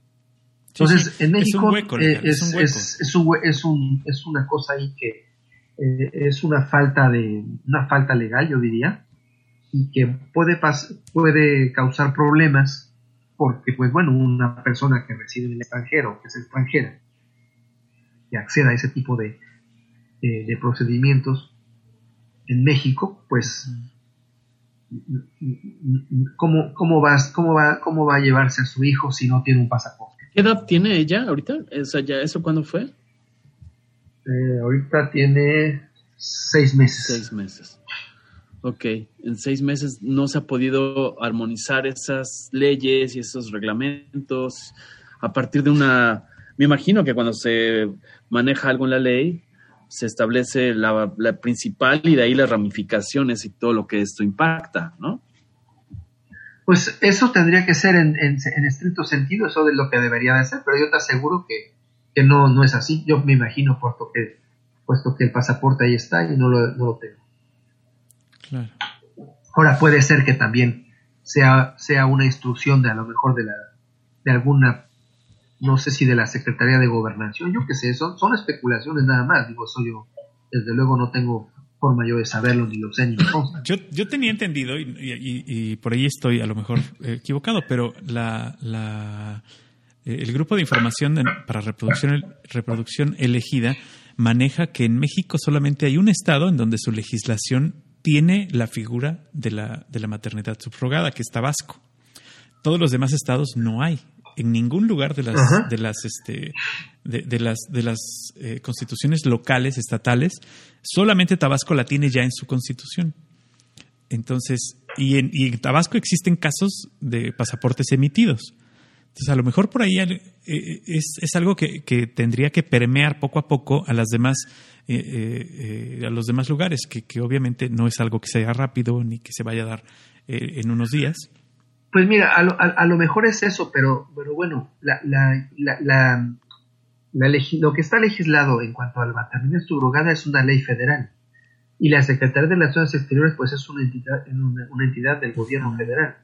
Entonces, en México es, es, una cosa ahí que eh, es una falta de una falta legal, yo diría, y que puede puede causar problemas porque, pues bueno, una persona que reside en el extranjero, que es extranjera, que acceda a ese tipo de, de, procedimientos en México, pues ¿cómo, cómo, vas, cómo, va, ¿cómo va a llevarse a su hijo si no tiene un pasaporte? ¿Qué edad tiene ella ahorita? ¿Esa ya, ¿Eso cuándo fue? Eh, ahorita tiene seis meses. Seis meses. Ok, en seis meses no se ha podido armonizar esas leyes y esos reglamentos a partir de una... Me imagino que cuando se maneja algo en la ley, se establece la, principal y de ahí las ramificaciones y todo lo que esto impacta, ¿no? Pues eso tendría que ser en, estricto sentido, eso de lo que debería de ser, pero yo te aseguro que, que no, no es así. Yo me imagino, puesto que, puesto que el pasaporte ahí está y no lo, no lo tengo. Claro. Ahora puede ser que también sea, sea una instrucción de a lo mejor de, la, de alguna no sé si de la Secretaría de Gobernación, yo qué sé, son, son especulaciones nada más, digo, soy yo, desde luego no tengo forma yo de saberlo, ni lo sé, ni lo. Yo, yo tenía entendido, y, por ahí estoy a lo mejor equivocado, pero la, la, eh, el grupo de información para reproducción, reproducción elegida maneja que en México solamente hay un estado en donde su legislación tiene la figura de la, de la maternidad subrogada, que es Tabasco. Todos los demás estados no hay en ningún lugar de las de las este de, las de las eh, constituciones locales estatales solamente Tabasco la tiene ya en su constitución. Entonces y en, y en Tabasco existen casos de pasaportes emitidos. Entonces a lo mejor por ahí eh, es, es, algo que, que, tendría que permear poco a poco a las demás eh, a los demás lugares que, que, obviamente no es algo que sea rápido ni que se vaya a dar en unos días pues mira, a lo, a, lo, mejor es eso, pero, pero bueno, la, la, la, lo que está legislado en cuanto a la maternidad subrogada es una ley federal. Y la Secretaría de Relaciones Exteriores, pues es una entidad, una, entidad del gobierno federal.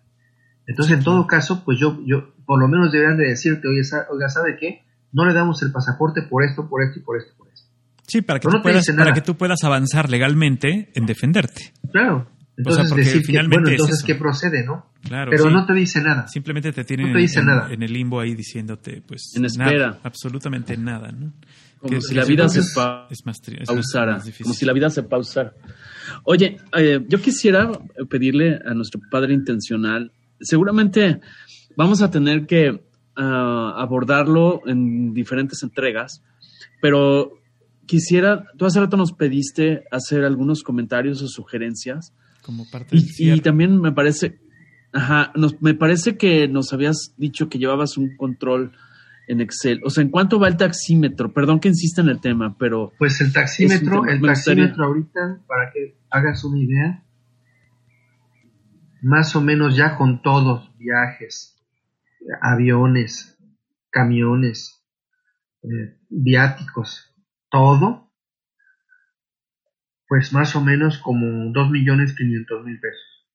Entonces, en todo caso, pues yo, yo, por lo menos deberían de decirte, oye, oiga, ¿sabe qué? No le damos el pasaporte por esto, por esto y por esto, por esto. Sí, para que, tú puedas, para que tú puedas avanzar legalmente en defenderte. Claro. Entonces, decir que, bueno, entonces, ¿qué procede, no? Claro. Pero no te dice nada. Simplemente te tienen en, el limbo ahí diciéndote, pues. En espera. absolutamente nada, ¿no? Como si la vida se pausara. como si la vida se pausara. Oye, eh, yo quisiera pedirle a nuestro padre intencional, seguramente vamos a tener que ah, abordarlo en diferentes entregas, pero quisiera, tú hace rato nos pediste hacer algunos comentarios o sugerencias. Como parte y, y también me parece, ajá, nos, me parece que nos habías dicho que llevabas un control en Excel. O sea, ¿en cuánto va el taxímetro? Perdón que insista en el tema, pero... Pues el taxímetro, el taxímetro ahorita, para que hagas una idea, más o menos ya con todos, viajes, aviones, camiones, eh, viáticos, todo, pues más o menos como dos millones quinientos mil pesos.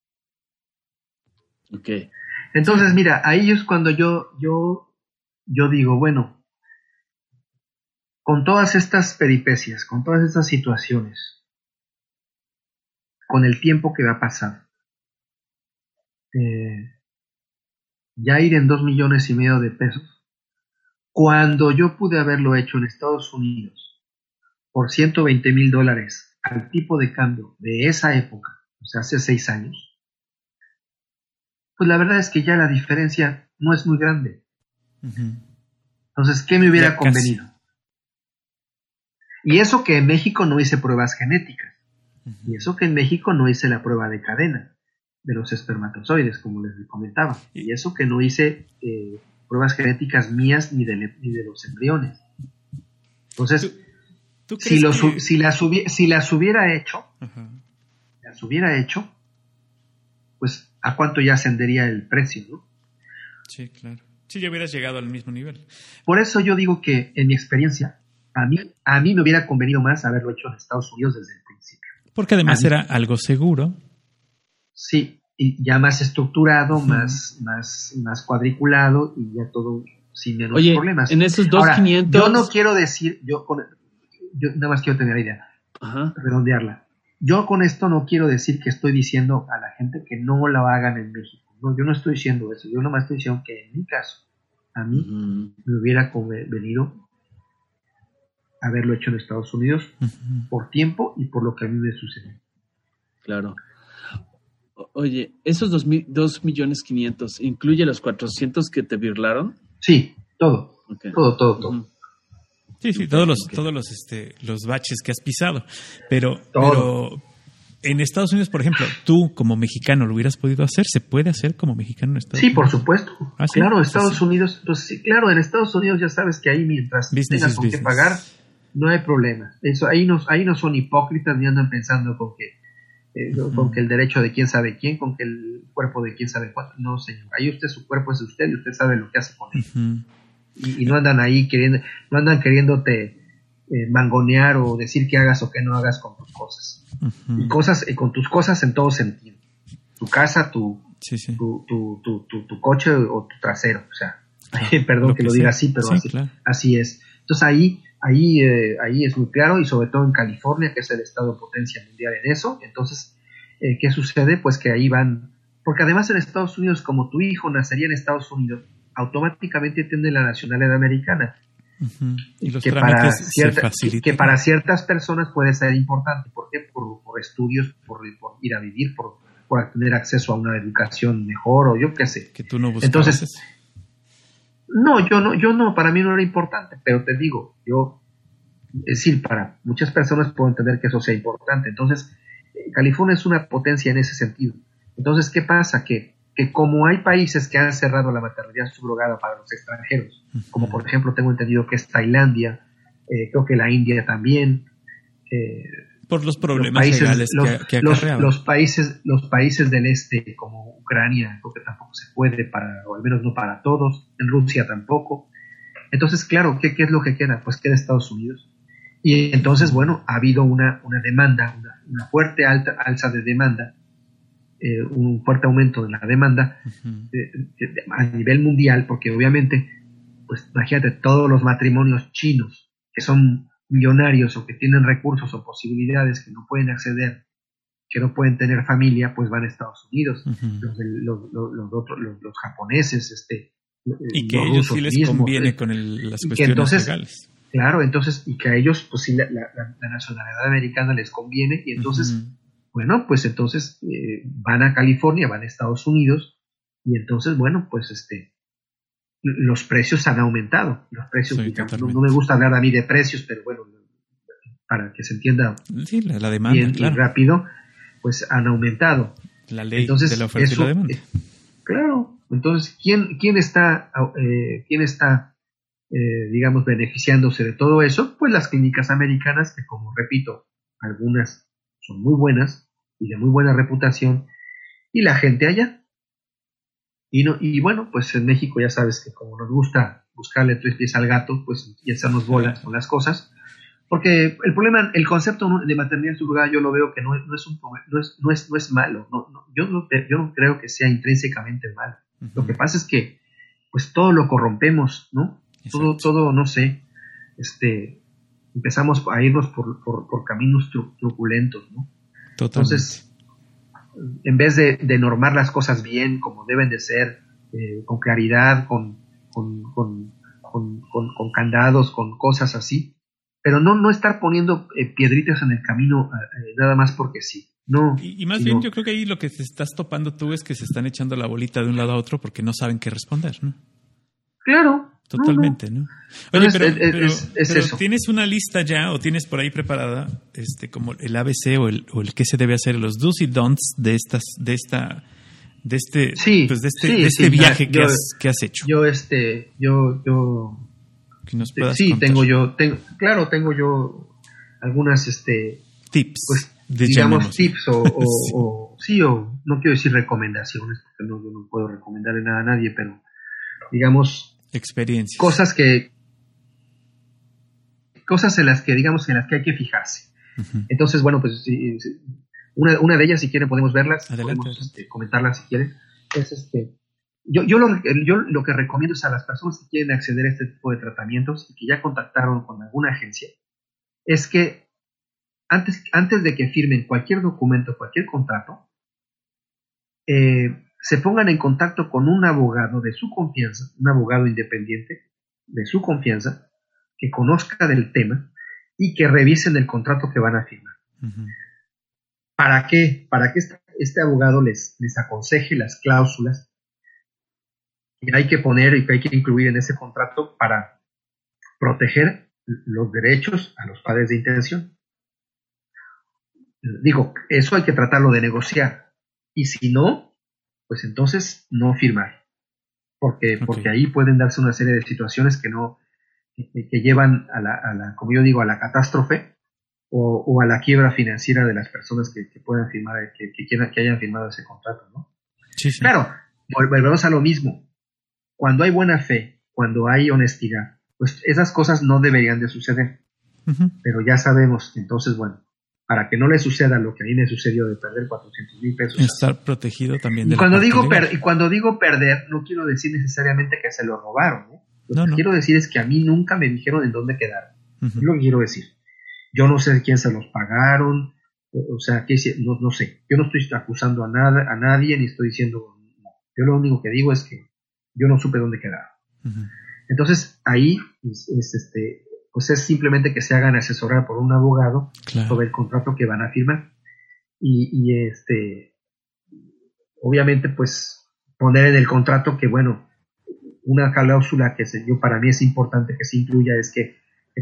Ok. Entonces, mira, ahí es cuando yo, yo, yo digo, bueno, con todas estas peripecias, con todas estas situaciones, con el tiempo que va a pasar, eh, ya ir en dos millones y medio de pesos, cuando yo pude haberlo hecho en Estados Unidos por 120 mil dólares al tipo de cambio de esa época, o sea, hace seis años, pues la verdad es que ya la diferencia no es muy grande. Entonces, ¿qué me hubiera convenido? Y eso que en México no hice pruebas genéticas. Y eso que en México no hice la prueba de cadena de los espermatozoides, como les comentaba. Y eso que no hice eh, pruebas genéticas mías ni de, ni de los embriones. Entonces, si, si, las si las hubiera hecho, las hubiera hecho, pues a cuánto ya ascendería el precio, ¿no? Sí, claro. Si ya hubieras llegado al mismo nivel. Por eso yo digo que, en mi experiencia, a mí, a mí me hubiera convenido más haberlo hecho en Estados Unidos desde el principio. Porque además era algo seguro. Sí, y ya más estructurado, más, más, más cuadriculado y ya todo sin menos Oye, problemas. En esos dos Yo no quiero decir, yo con, yo nada más quiero tener la idea, redondearla. Yo con esto no quiero decir que estoy diciendo a la gente que no la hagan en México. No, yo no estoy diciendo eso. Yo nada más estoy diciendo que en mi caso, a mí me hubiera venido haberlo hecho en Estados Unidos por tiempo y por lo que a mí me sucedió. Claro. oye, ¿esos dos, dos millones quinientos incluye los cuatrocientos que te virlaron? Sí, todo. Todo, todo, todo. Sí, sí, todos los, todos los, este, los baches que has pisado. Pero, pero en Estados Unidos, por ejemplo, tú como mexicano lo hubieras podido hacer, ¿se puede hacer como mexicano en Estados sí, Unidos? Sí, por supuesto. ¿Ah, claro, Estados Unidos, pues sí, claro, en Estados Unidos ya sabes que ahí mientras tengas con qué pagar, no hay problema. Eso, ahí no, ahí no son hipócritas ni andan pensando con que, eh, con que el derecho de quién sabe quién, con que el cuerpo de quién sabe cuánto. No, señor. Ahí usted, su cuerpo es de usted y usted sabe lo que hace con él y, no andan ahí queriendo, no andan queriéndote eh, mangonear o decir que hagas o que no hagas con tus cosas. Y cosas, y con tus cosas en todo sentido. Tu casa, tu, Tu, tu, tu, tu, coche o tu trasero. O sea, perdón que, lo diga así, pero así, así es. Entonces ahí, ahí, eh, ahí es muy claro y sobre todo en California, que es el estado de potencia mundial en eso. Entonces, eh, ¿qué sucede? Pues que ahí van, porque además en Estados Unidos, como tu hijo nacería en Estados Unidos, automáticamente tiene la nacionalidad americana. Y los que, para que para ciertas personas puede ser importante. ¿Por qué? Por, estudios, por, ir a vivir, por, por tener acceso a una educación mejor o yo qué sé. Que tú no Entonces, no, yo no, yo no, para mí no era importante, pero te digo, yo, es decir, para muchas personas puedo entender que eso sea importante. Entonces, eh, California es una potencia en ese sentido. Entonces, ¿qué pasa? Que que como hay países que han cerrado la maternidad subrogada para los extranjeros, como por ejemplo tengo entendido que es Tailandia, eh, creo que la India también. Eh, por los problemas legales que, los, los, países los países del este como Ucrania creo que tampoco se puede para o al menos no para todos en Rusia tampoco. Entonces claro qué, qué es lo que queda pues queda Estados Unidos. Y entonces bueno ha habido una, una demanda una, una fuerte alta alza de demanda eh, un fuerte aumento de la demanda a nivel mundial, porque obviamente, pues imagínate, todos los matrimonios chinos que son millonarios o que tienen recursos o posibilidades que no pueden acceder, que no pueden tener familia, pues van a Estados Unidos. los, los, otros, los, japoneses, este, y que a ellos sí les conviene con las cuestiones entonces, legales. Claro, entonces, y que a ellos, pues sí, la, nacionalidad americana les conviene, y entonces, bueno, pues entonces eh, van a California, van a Estados Unidos, y entonces, bueno, pues este, los precios han aumentado. Los precios, no, me gusta hablar a mí de precios, pero bueno, para que se entienda bien y rápido, pues han aumentado. La ley entonces, de la oferta y la demanda. Eh, claro, entonces, ¿quién, quién está, eh, quién está eh, digamos, beneficiándose de todo eso? Pues las clínicas americanas, que como repito, algunas son muy buenas y de muy buena reputación, y la gente allá. Y, no, y bueno, pues en México ya sabes que como nos gusta buscarle tres pies al gato, pues ya nos bolas con las cosas. Porque el problema, el concepto de maternidad subrogada yo lo veo que no, no, es, un, no, es, no, es, no es malo. No, yo, no, yo no creo que sea intrínsecamente malo. Lo que pasa es que pues todo lo corrompemos, ¿no? Todo, todo, no sé, este, empezamos a irnos por, por, caminos truculentos, ¿no? Entonces, en vez de, normar las cosas bien, como deben de ser, eh, con claridad, con, con, con, con, candados, con cosas así, pero no, no estar poniendo eh, piedritas en el camino eh, nada más porque sí. No, y, más bien yo creo que ahí lo que te estás topando tú es que se están echando la bolita de un lado a otro porque no saben qué responder, ¿no? Claro, Totalmente, ¿no? Oye, pero, tienes una lista ya o tienes por ahí preparada, este, como el ABC o el, o el qué se debe hacer, los do's y don'ts de estas, de esta, de este, pues de este, de este viaje que, has, que has hecho. Yo, este, yo, yo, sí, tengo yo, tengo, claro, tengo yo algunas, este, tips, pues, digamos tips o, o, sí. o, no quiero decir recomendaciones porque no, no puedo recomendarle nada a nadie, pero digamos experiencias. Cosas que cosas en las que digamos en las que hay que fijarse. Entonces, bueno, pues una, una, de ellas, si quieren, podemos verlas, podemos este, comentarlas si quieren. Es este, yo, yo, lo, yo lo que recomiendo es a las personas que quieren acceder a este tipo de tratamientos y que ya contactaron con alguna agencia, es que antes, antes de que firmen cualquier documento, cualquier contrato, eh, se pongan en contacto con un abogado de su confianza, un abogado independiente de su confianza, que conozca del tema y que revisen el contrato que van a firmar. ¿Para qué? Para que este, abogado les, les aconseje las cláusulas que hay que poner y que hay que incluir en ese contrato para proteger los derechos a los padres de intención. Digo, eso hay que tratarlo de negociar. Y si no, pues entonces no firmar. Porque, porque ahí pueden darse una serie de situaciones que no, que, llevan a la, a la, como yo digo, a la catástrofe o, o, a la quiebra financiera de las personas que, que puedan firmar, que, que, quieran, que hayan firmado ese contrato, ¿no? Sí, sí. Claro, volvemos a lo mismo. Cuando hay buena fe, cuando hay honestidad, pues esas cosas no deberían de suceder. Pero ya sabemos, entonces, bueno, para que no le suceda lo que a mí me sucedió de perder 400 mil pesos. Estar protegido también. De y, cuando digo y cuando digo perder, no quiero decir necesariamente que se lo robaron. ¿eh? Lo que quiero decir es que a mí nunca me dijeron en dónde quedar. Es lo que quiero decir. Yo no sé quién se los pagaron, o sea, que no, no, sé. Yo no estoy acusando a, nada, a nadie ni estoy diciendo. Yo lo único que digo es que yo no supe dónde quedar. Entonces ahí es, este, pues es simplemente que se hagan asesorar por un abogado sobre el contrato que van a firmar. Y, este, obviamente, pues poner en el contrato que, bueno, una cláusula que se, yo, para mí es importante que se incluya es que,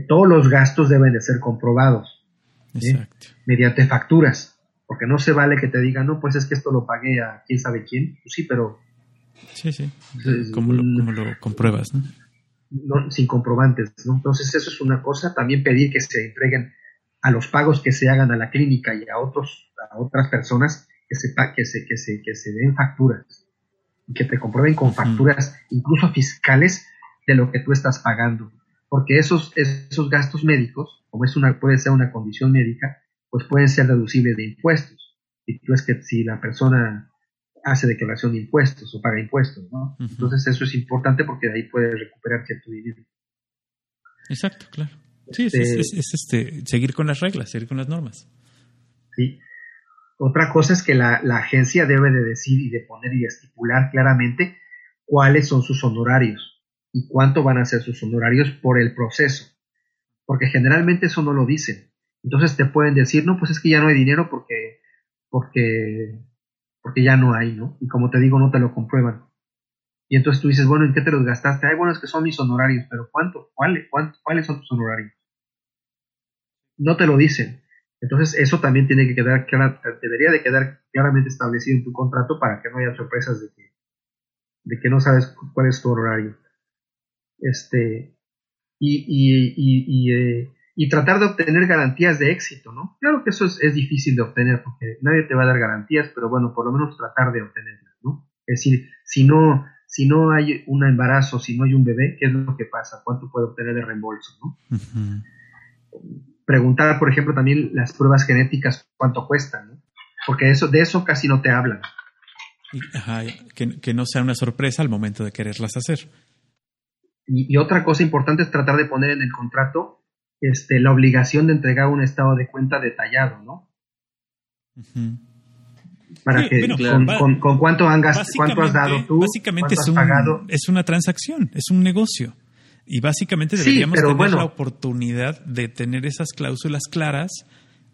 todos los gastos deben de ser comprobados ¿eh? mediante facturas, porque no se vale que te digan, no, pues es que esto lo pagué a quién sabe quién, pues sí, pero... Sí, sí, ¿Cómo lo, cómo lo compruebas? ¿no? Sin comprobantes. ¿no? Entonces eso es una cosa. También pedir que se entreguen a los pagos que se hagan a la clínica y a otros a otras personas que se, que se, que se, que se den facturas y que te comprueben con facturas incluso fiscales de lo que tú estás pagando. Porque esos, esos gastos médicos, como es una, puede ser una condición médica, pues pueden ser deducibles de impuestos. y tú es que si la persona hace declaración de impuestos o paga impuestos, ¿no? Entonces eso es importante porque de ahí puedes recuperar cierto dinero. Exacto, claro. Sí, es, este este, seguir con las reglas, seguir con las normas. Sí. Otra cosa es que la, la, agencia debe de decir y de poner y de estipular claramente cuáles son sus honorarios y cuánto van a ser sus honorarios por el proceso. Porque generalmente eso no lo dicen. Entonces te pueden decir, no, pues es que ya no hay dinero porque, porque, porque ya no hay, ¿no? Y como te digo, no te lo comprueban. Y entonces tú dices, bueno, ¿en qué te los gastaste? Ay, bueno, es que son mis honorarios, pero ¿cuánto? ¿Cuáles, cuáles son tus honorarios? No te lo dicen. Entonces eso también tiene que quedar, debería de quedar claramente establecido en tu contrato para que no haya sorpresas de que, de que no sabes cuál es tu honorario. Este, y, y, y, eh, y, tratar de obtener garantías de éxito, ¿no? Claro que eso es, es, difícil de obtener porque nadie te va a dar garantías, pero bueno, por lo menos tratar de obtenerlas, ¿no? Es decir, si no, si no hay un embarazo, si no hay un bebé, ¿qué es lo que pasa? ¿Cuánto puede obtener de reembolso? ¿no? Preguntar, por ejemplo, también las pruebas genéticas, ¿cuánto cuestan? ¿no? Porque eso, de eso casi no te hablan. Ajá, que, que, no sea una sorpresa al momento de quererlas hacer. Y, y, otra cosa importante es tratar de poner en el contrato este, la obligación de entregar un estado de cuenta detallado, ¿no? para que con, cuánto, han cuánto has dado tú, básicamente es, es una transacción, es un negocio. Y básicamente deberíamos tener la oportunidad de tener esas cláusulas claras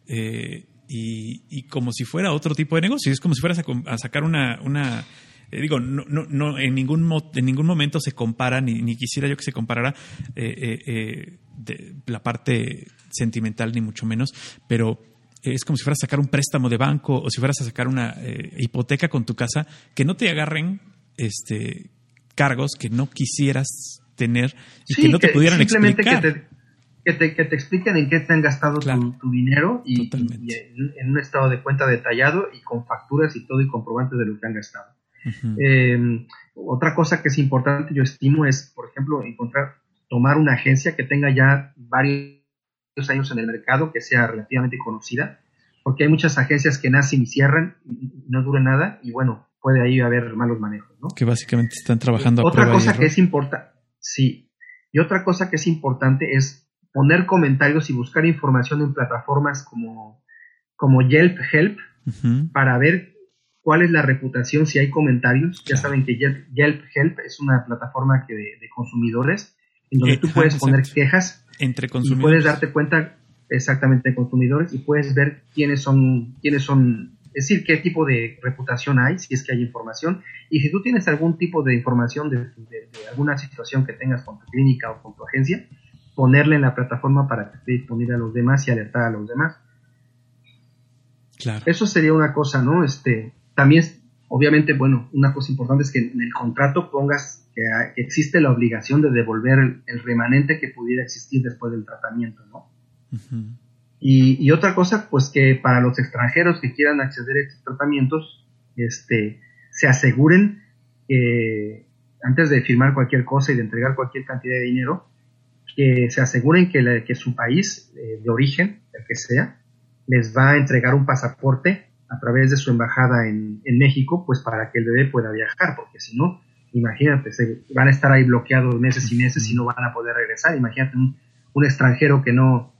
eh, y, como si fuera otro tipo de negocio. Es como si fueras a, sacar una, una eh, digo, no, no, no, en ningún en ningún momento se compara, ni, ni quisiera yo que se comparara eh, de la parte sentimental, ni mucho menos, pero es como si fueras a sacar un préstamo de banco o si fueras a sacar una eh, hipoteca con tu casa, que no te agarren este cargos que no quisieras tener y que no te pudieran explicar. Que te, que, te, que te, expliquen en qué te han gastado tu, dinero y, en, un estado de cuenta detallado y con facturas y todo y comprobantes de lo que han gastado. Em, otra cosa que es importante, yo estimo, es, por ejemplo, encontrar, tomar una agencia que tenga ya varios años en el mercado, que sea relativamente conocida, porque hay muchas agencias que nacen y cierran, y no duran nada, y bueno, puede ahí haber malos manejos, ¿no? Que básicamente están trabajando a Otra cosa que es importante, sí, y otra cosa que es importante es poner comentarios y buscar información en plataformas como, como Yelp Help para ver cuál es la reputación, si hay comentarios. Ya saben que Yelp, Help es una plataforma que de, consumidores en donde eh, tú puedes poner quejas entre consumidores. Y puedes darte cuenta exactamente de consumidores y puedes ver quiénes son, quiénes son, es decir, qué tipo de reputación hay, si es que hay información. Y si tú tienes algún tipo de información de, alguna situación que tengas con tu clínica o con tu agencia, ponerla en la plataforma para que esté disponible a los demás y alertar a los demás. Claro. Eso sería una cosa, ¿no? Este, también, obviamente, bueno, una cosa importante es que en el contrato pongas que, existe la obligación de devolver el, remanente que pudiera existir después del tratamiento, ¿no? y, otra cosa, pues que para los extranjeros que quieran acceder a estos tratamientos, este, se aseguren que antes de firmar cualquier cosa y de entregar cualquier cantidad de dinero, que se aseguren que, que su país eh, de origen, el que sea, les va a entregar un pasaporte a través de su embajada en, en México, pues para que el bebé pueda viajar, porque si no, imagínate, se, van a estar ahí bloqueados meses y meses y no van a poder regresar. Imagínate un, extranjero que no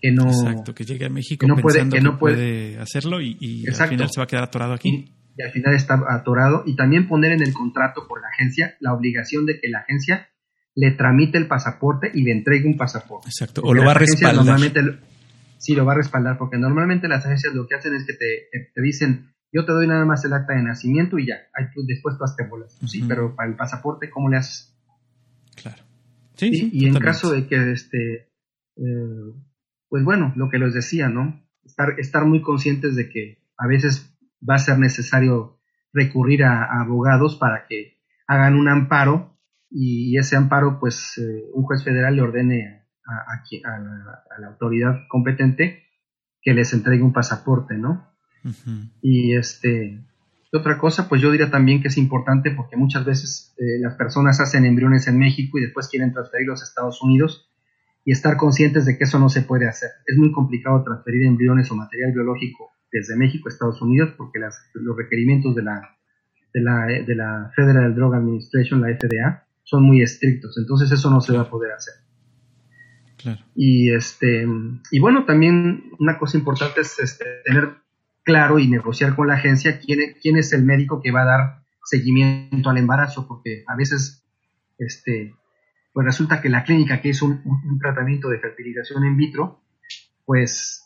que no Exacto, que llegue a México no puede, que no puede, hacerlo y, al final se va a quedar atorado aquí. Y, al final está atorado y también poner en el contrato por la agencia la obligación de que la agencia le tramite el pasaporte y le entregue un pasaporte. Exacto, o lo va a respaldar. Normalmente, sí, lo va a respaldar porque normalmente las agencias lo que hacen es que te, te dicen yo te doy nada más el acta de nacimiento y ya, ahí tú, después tú te bolas. Sí, pero para el pasaporte, ¿cómo le haces? Claro. Sí, y en caso de que, este, eh, pues bueno, lo que les decía, ¿no? Estar, estar muy conscientes de que a veces va a ser necesario recurrir a, abogados para que hagan un amparo y ese amparo, pues, eh, un juez federal le ordene a, a la autoridad competente que les entregue un pasaporte, ¿no? Y este, otra cosa, pues yo diría también que es importante porque muchas veces eh, las personas hacen embriones en México y después quieren transferirlos a Estados Unidos y estar conscientes de que eso no se puede hacer. Es muy complicado transferir embriones o material biológico desde México a Estados Unidos, porque las, los requerimientos de la, de, la, de la Federal Drug Administration, la FDA, son muy estrictos, entonces eso no se va a poder hacer. Y este y bueno, también una cosa importante es este, tener claro y negociar con la agencia quién, quién es el médico que va a dar seguimiento al embarazo, porque a veces este pues resulta que la clínica que hizo un, tratamiento de fertilización in vitro, pues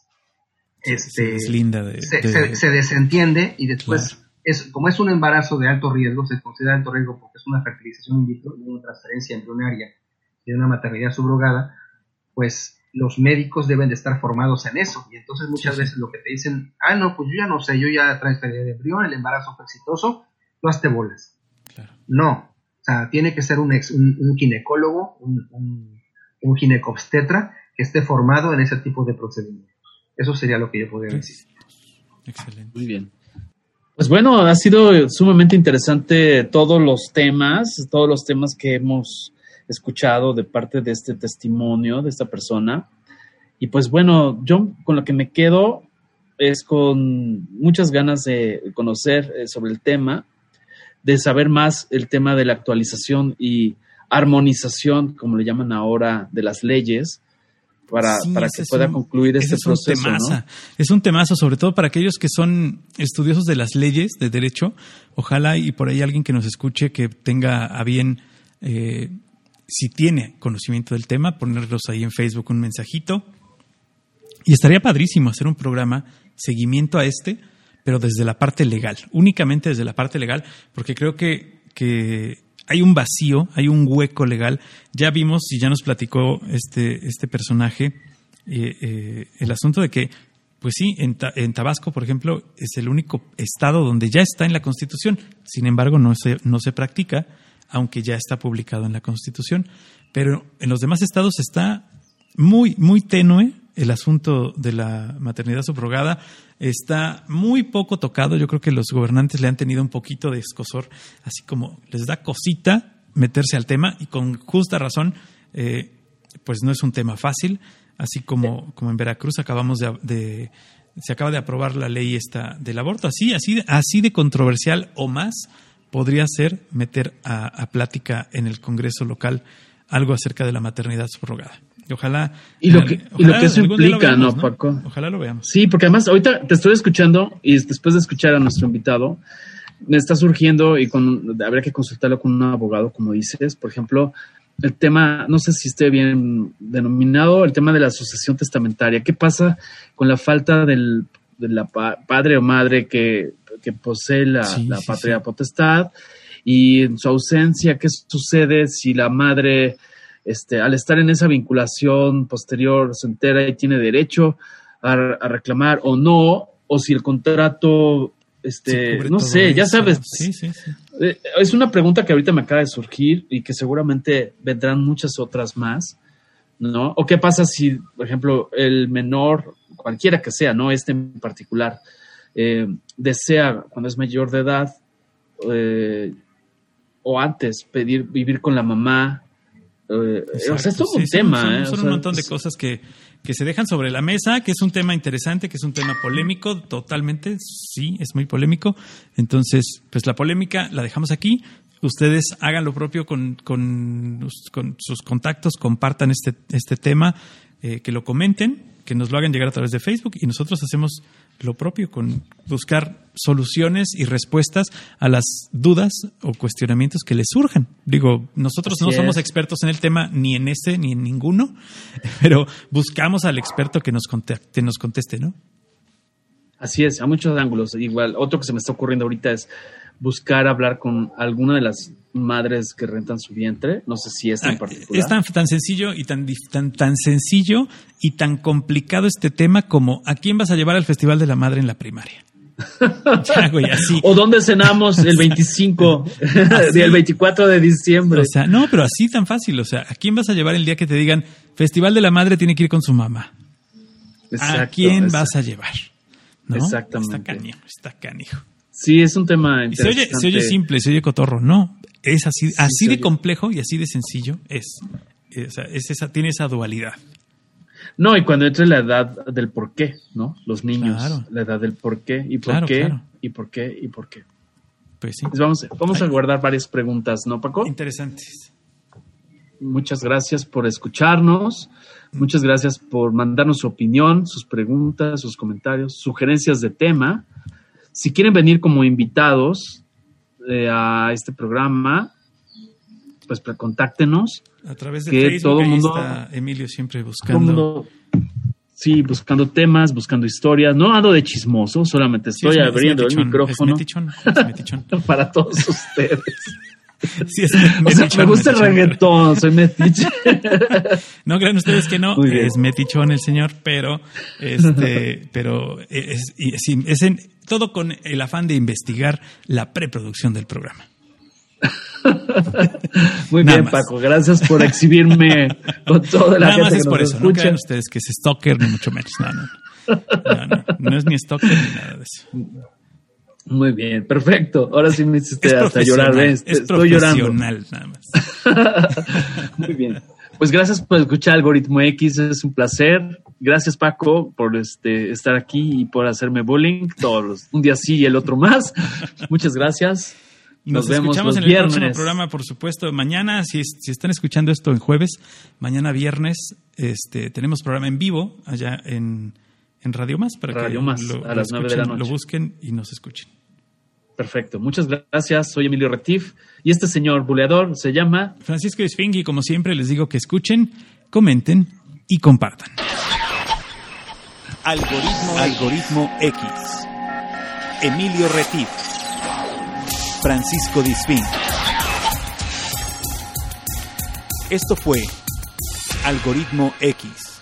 este, se, desentiende y después, es, como es un embarazo de alto riesgo, se considera alto riesgo porque es una fertilización in vitro y una transferencia embrionaria de una maternidad subrogada, pues los médicos deben de estar formados en eso. Y entonces muchas veces lo que te dicen, ah, no, pues yo ya no sé, yo ya transferí el embrión, el embarazo fue exitoso, tú hazte bolas. No, o sea, tiene que ser un, un, ginecólogo, un, un, un ginecobstetra que esté formado en ese tipo de procedimientos. Eso sería lo que yo podría decir. Excelente. Muy bien. Pues bueno, ha sido sumamente interesante todos los temas, todos los temas que hemos escuchado de parte de este testimonio de esta persona. Y pues bueno, yo con lo que me quedo es con muchas ganas de conocer eh, sobre el tema, de saber más el tema de la actualización y armonización, como le llaman ahora, de las leyes, para, para que pueda concluir este proceso. Es un temazo, sobre todo para aquellos que son estudiosos de las leyes de derecho. Ojalá y por ahí alguien que nos escuche que tenga a bien eh, si tiene conocimiento del tema, ponerlos ahí en Facebook un mensajito. Y estaría padrísimo hacer un programa seguimiento a este, pero desde la parte legal, únicamente desde la parte legal, porque creo que, que hay un vacío, hay un hueco legal. Ya vimos y ya nos platicó este, este personaje eh, eh, el asunto de que, pues sí, en, en, Tabasco, por ejemplo, es el único estado donde ya está en la Constitución, sin embargo no se, no se practica aunque ya está publicado en la Constitución. Pero en los demás estados está muy, muy tenue el asunto de la maternidad subrogada. Está muy poco tocado. Yo creo que los gobernantes le han tenido un poquito de escosor, así como les da cosita meterse al tema y con justa razón, eh, pues no es un tema fácil. Así como, como en Veracruz acabamos de, se acaba de aprobar la ley esta del aborto, así, así, así de controversial o más podría ser meter a, plática en el Congreso local algo acerca de la maternidad subrogada. ojalá. Y lo que, lo que eso implica, ¿no, Paco? Ojalá lo veamos. Sí, porque además ahorita te estoy escuchando y después de escuchar a nuestro invitado, me está surgiendo y con, habría que consultarlo con un abogado, como dices. Por ejemplo, el tema, no sé si esté bien denominado, el tema de la asociación testamentaria. ¿Qué pasa con la falta del de la padre o madre que que posee la, patria potestad. Y en su ausencia, ¿qué sucede si la madre, este, al estar en esa vinculación posterior, se entera y tiene derecho a, reclamar o no, o si el contrato, este, no sé, ya sabes. Eh, es una pregunta que ahorita me acaba de surgir y que seguramente vendrán muchas otras más, ¿no? O qué pasa si, por ejemplo, el menor, cualquiera que sea, no este en particular, eh, desea, cuando es mayor de edad, eh, o antes, pedir vivir con la mamá. Eh, o sea, es todo un tema. Son, un montón de cosas que, que se dejan sobre la mesa, que es un tema interesante, que es un tema polémico, totalmente, sí, es muy polémico. Entonces, pues la polémica la dejamos aquí. Ustedes hagan lo propio con, con, sus contactos, compartan este, este tema, que lo comenten que nos lo hagan llegar a través de Facebook y nosotros hacemos lo propio con buscar soluciones y respuestas a las dudas o cuestionamientos que les surjan. Digo, nosotros no somos expertos en el tema ni en este ni en ninguno, pero buscamos al experto que nos conteste, nos conteste, ¿no? Así es, a muchos ángulos. Igual, otro que se me está ocurriendo ahorita es buscar hablar con alguna de las madres que rentan su vientre. No sé si es en ah, particular. Es tan, tan sencillo y tan, tan, tan sencillo y tan complicado este tema como ¿a quién vas a llevar al Festival de la Madre en la primaria? O dónde cenamos el 25, el 24 de diciembre. O sea, no, pero así tan fácil. O sea, ¿a quién vas a llevar el día que te digan Festival de la Madre tiene que ir con su mamá? ¿A quién vas a llevar? Exactamente. Está canijo, está canijo. Sí, es un tema interesante. Se oye, simple, se oye cotorro. No, es así, así de complejo y así de sencillo es. es esa, tiene esa dualidad. No, y cuando entre la edad del por qué, ¿no? Los niños, Claro. la edad del por qué y por Claro, qué claro. y por qué y por qué. Pues sí. Pues vamos, vamos a guardar varias preguntas, ¿no, Paco? Interesantes. Muchas gracias por escucharnos. Muchas gracias por mandarnos su opinión, sus preguntas, sus comentarios, sugerencias de tema. Si quieren venir como invitados eh, a este programa, pues contáctenos. A través de Que Facebook todo mundo- está Emilio siempre buscando. mundo, sí, buscando temas, buscando historias. No ando de chismoso, solamente estoy es- es abriendo el metichón, micrófono Es metichón, es metichón. para todos ustedes. Sí, es O sea, me gusta el reggaetón, soy metiche. No crean ustedes que no, es metichón el señor, pero este, pero es, en- todo con el afán de investigar la preproducción del programa. Muy Nada bien, más. Paco. Gracias por exhibirme con toda la Nada gente más que es nos por eso, no escucha. crean ustedes que es stalker ni mucho menos. No, no. No, no, no es ni stalker ni nada de eso. Muy bien, perfecto. Ahora sí me hiciste hasta llorar, profesional, ¿ves? es Estoy llorando. nada más. Muy bien. Pues gracias por escuchar Algoritmo X, es un placer. Gracias Paco por este estar aquí y por hacerme bullying todos los- un día sí y el otro más. Muchas gracias. Nos, Nos vemos escuchamos los en el próximo programa, por supuesto. Mañana, si, si están escuchando esto en jueves, mañana viernes, este, tenemos programa en vivo allá en, en Radio Más para Radio que Más, lo, a lo las nueve de la escuchen, lo noche. busquen y nos escuchen. Perfecto. Muchas gracias. Soy Emilio Retif y este señor buleador se llama Francisco Esfingui, como siempre, les digo que escuchen, comenten y compartan. Algoritmo, Algoritmo X. Emilio Retif. Francisco Disfín. Esto fue Algoritmo X.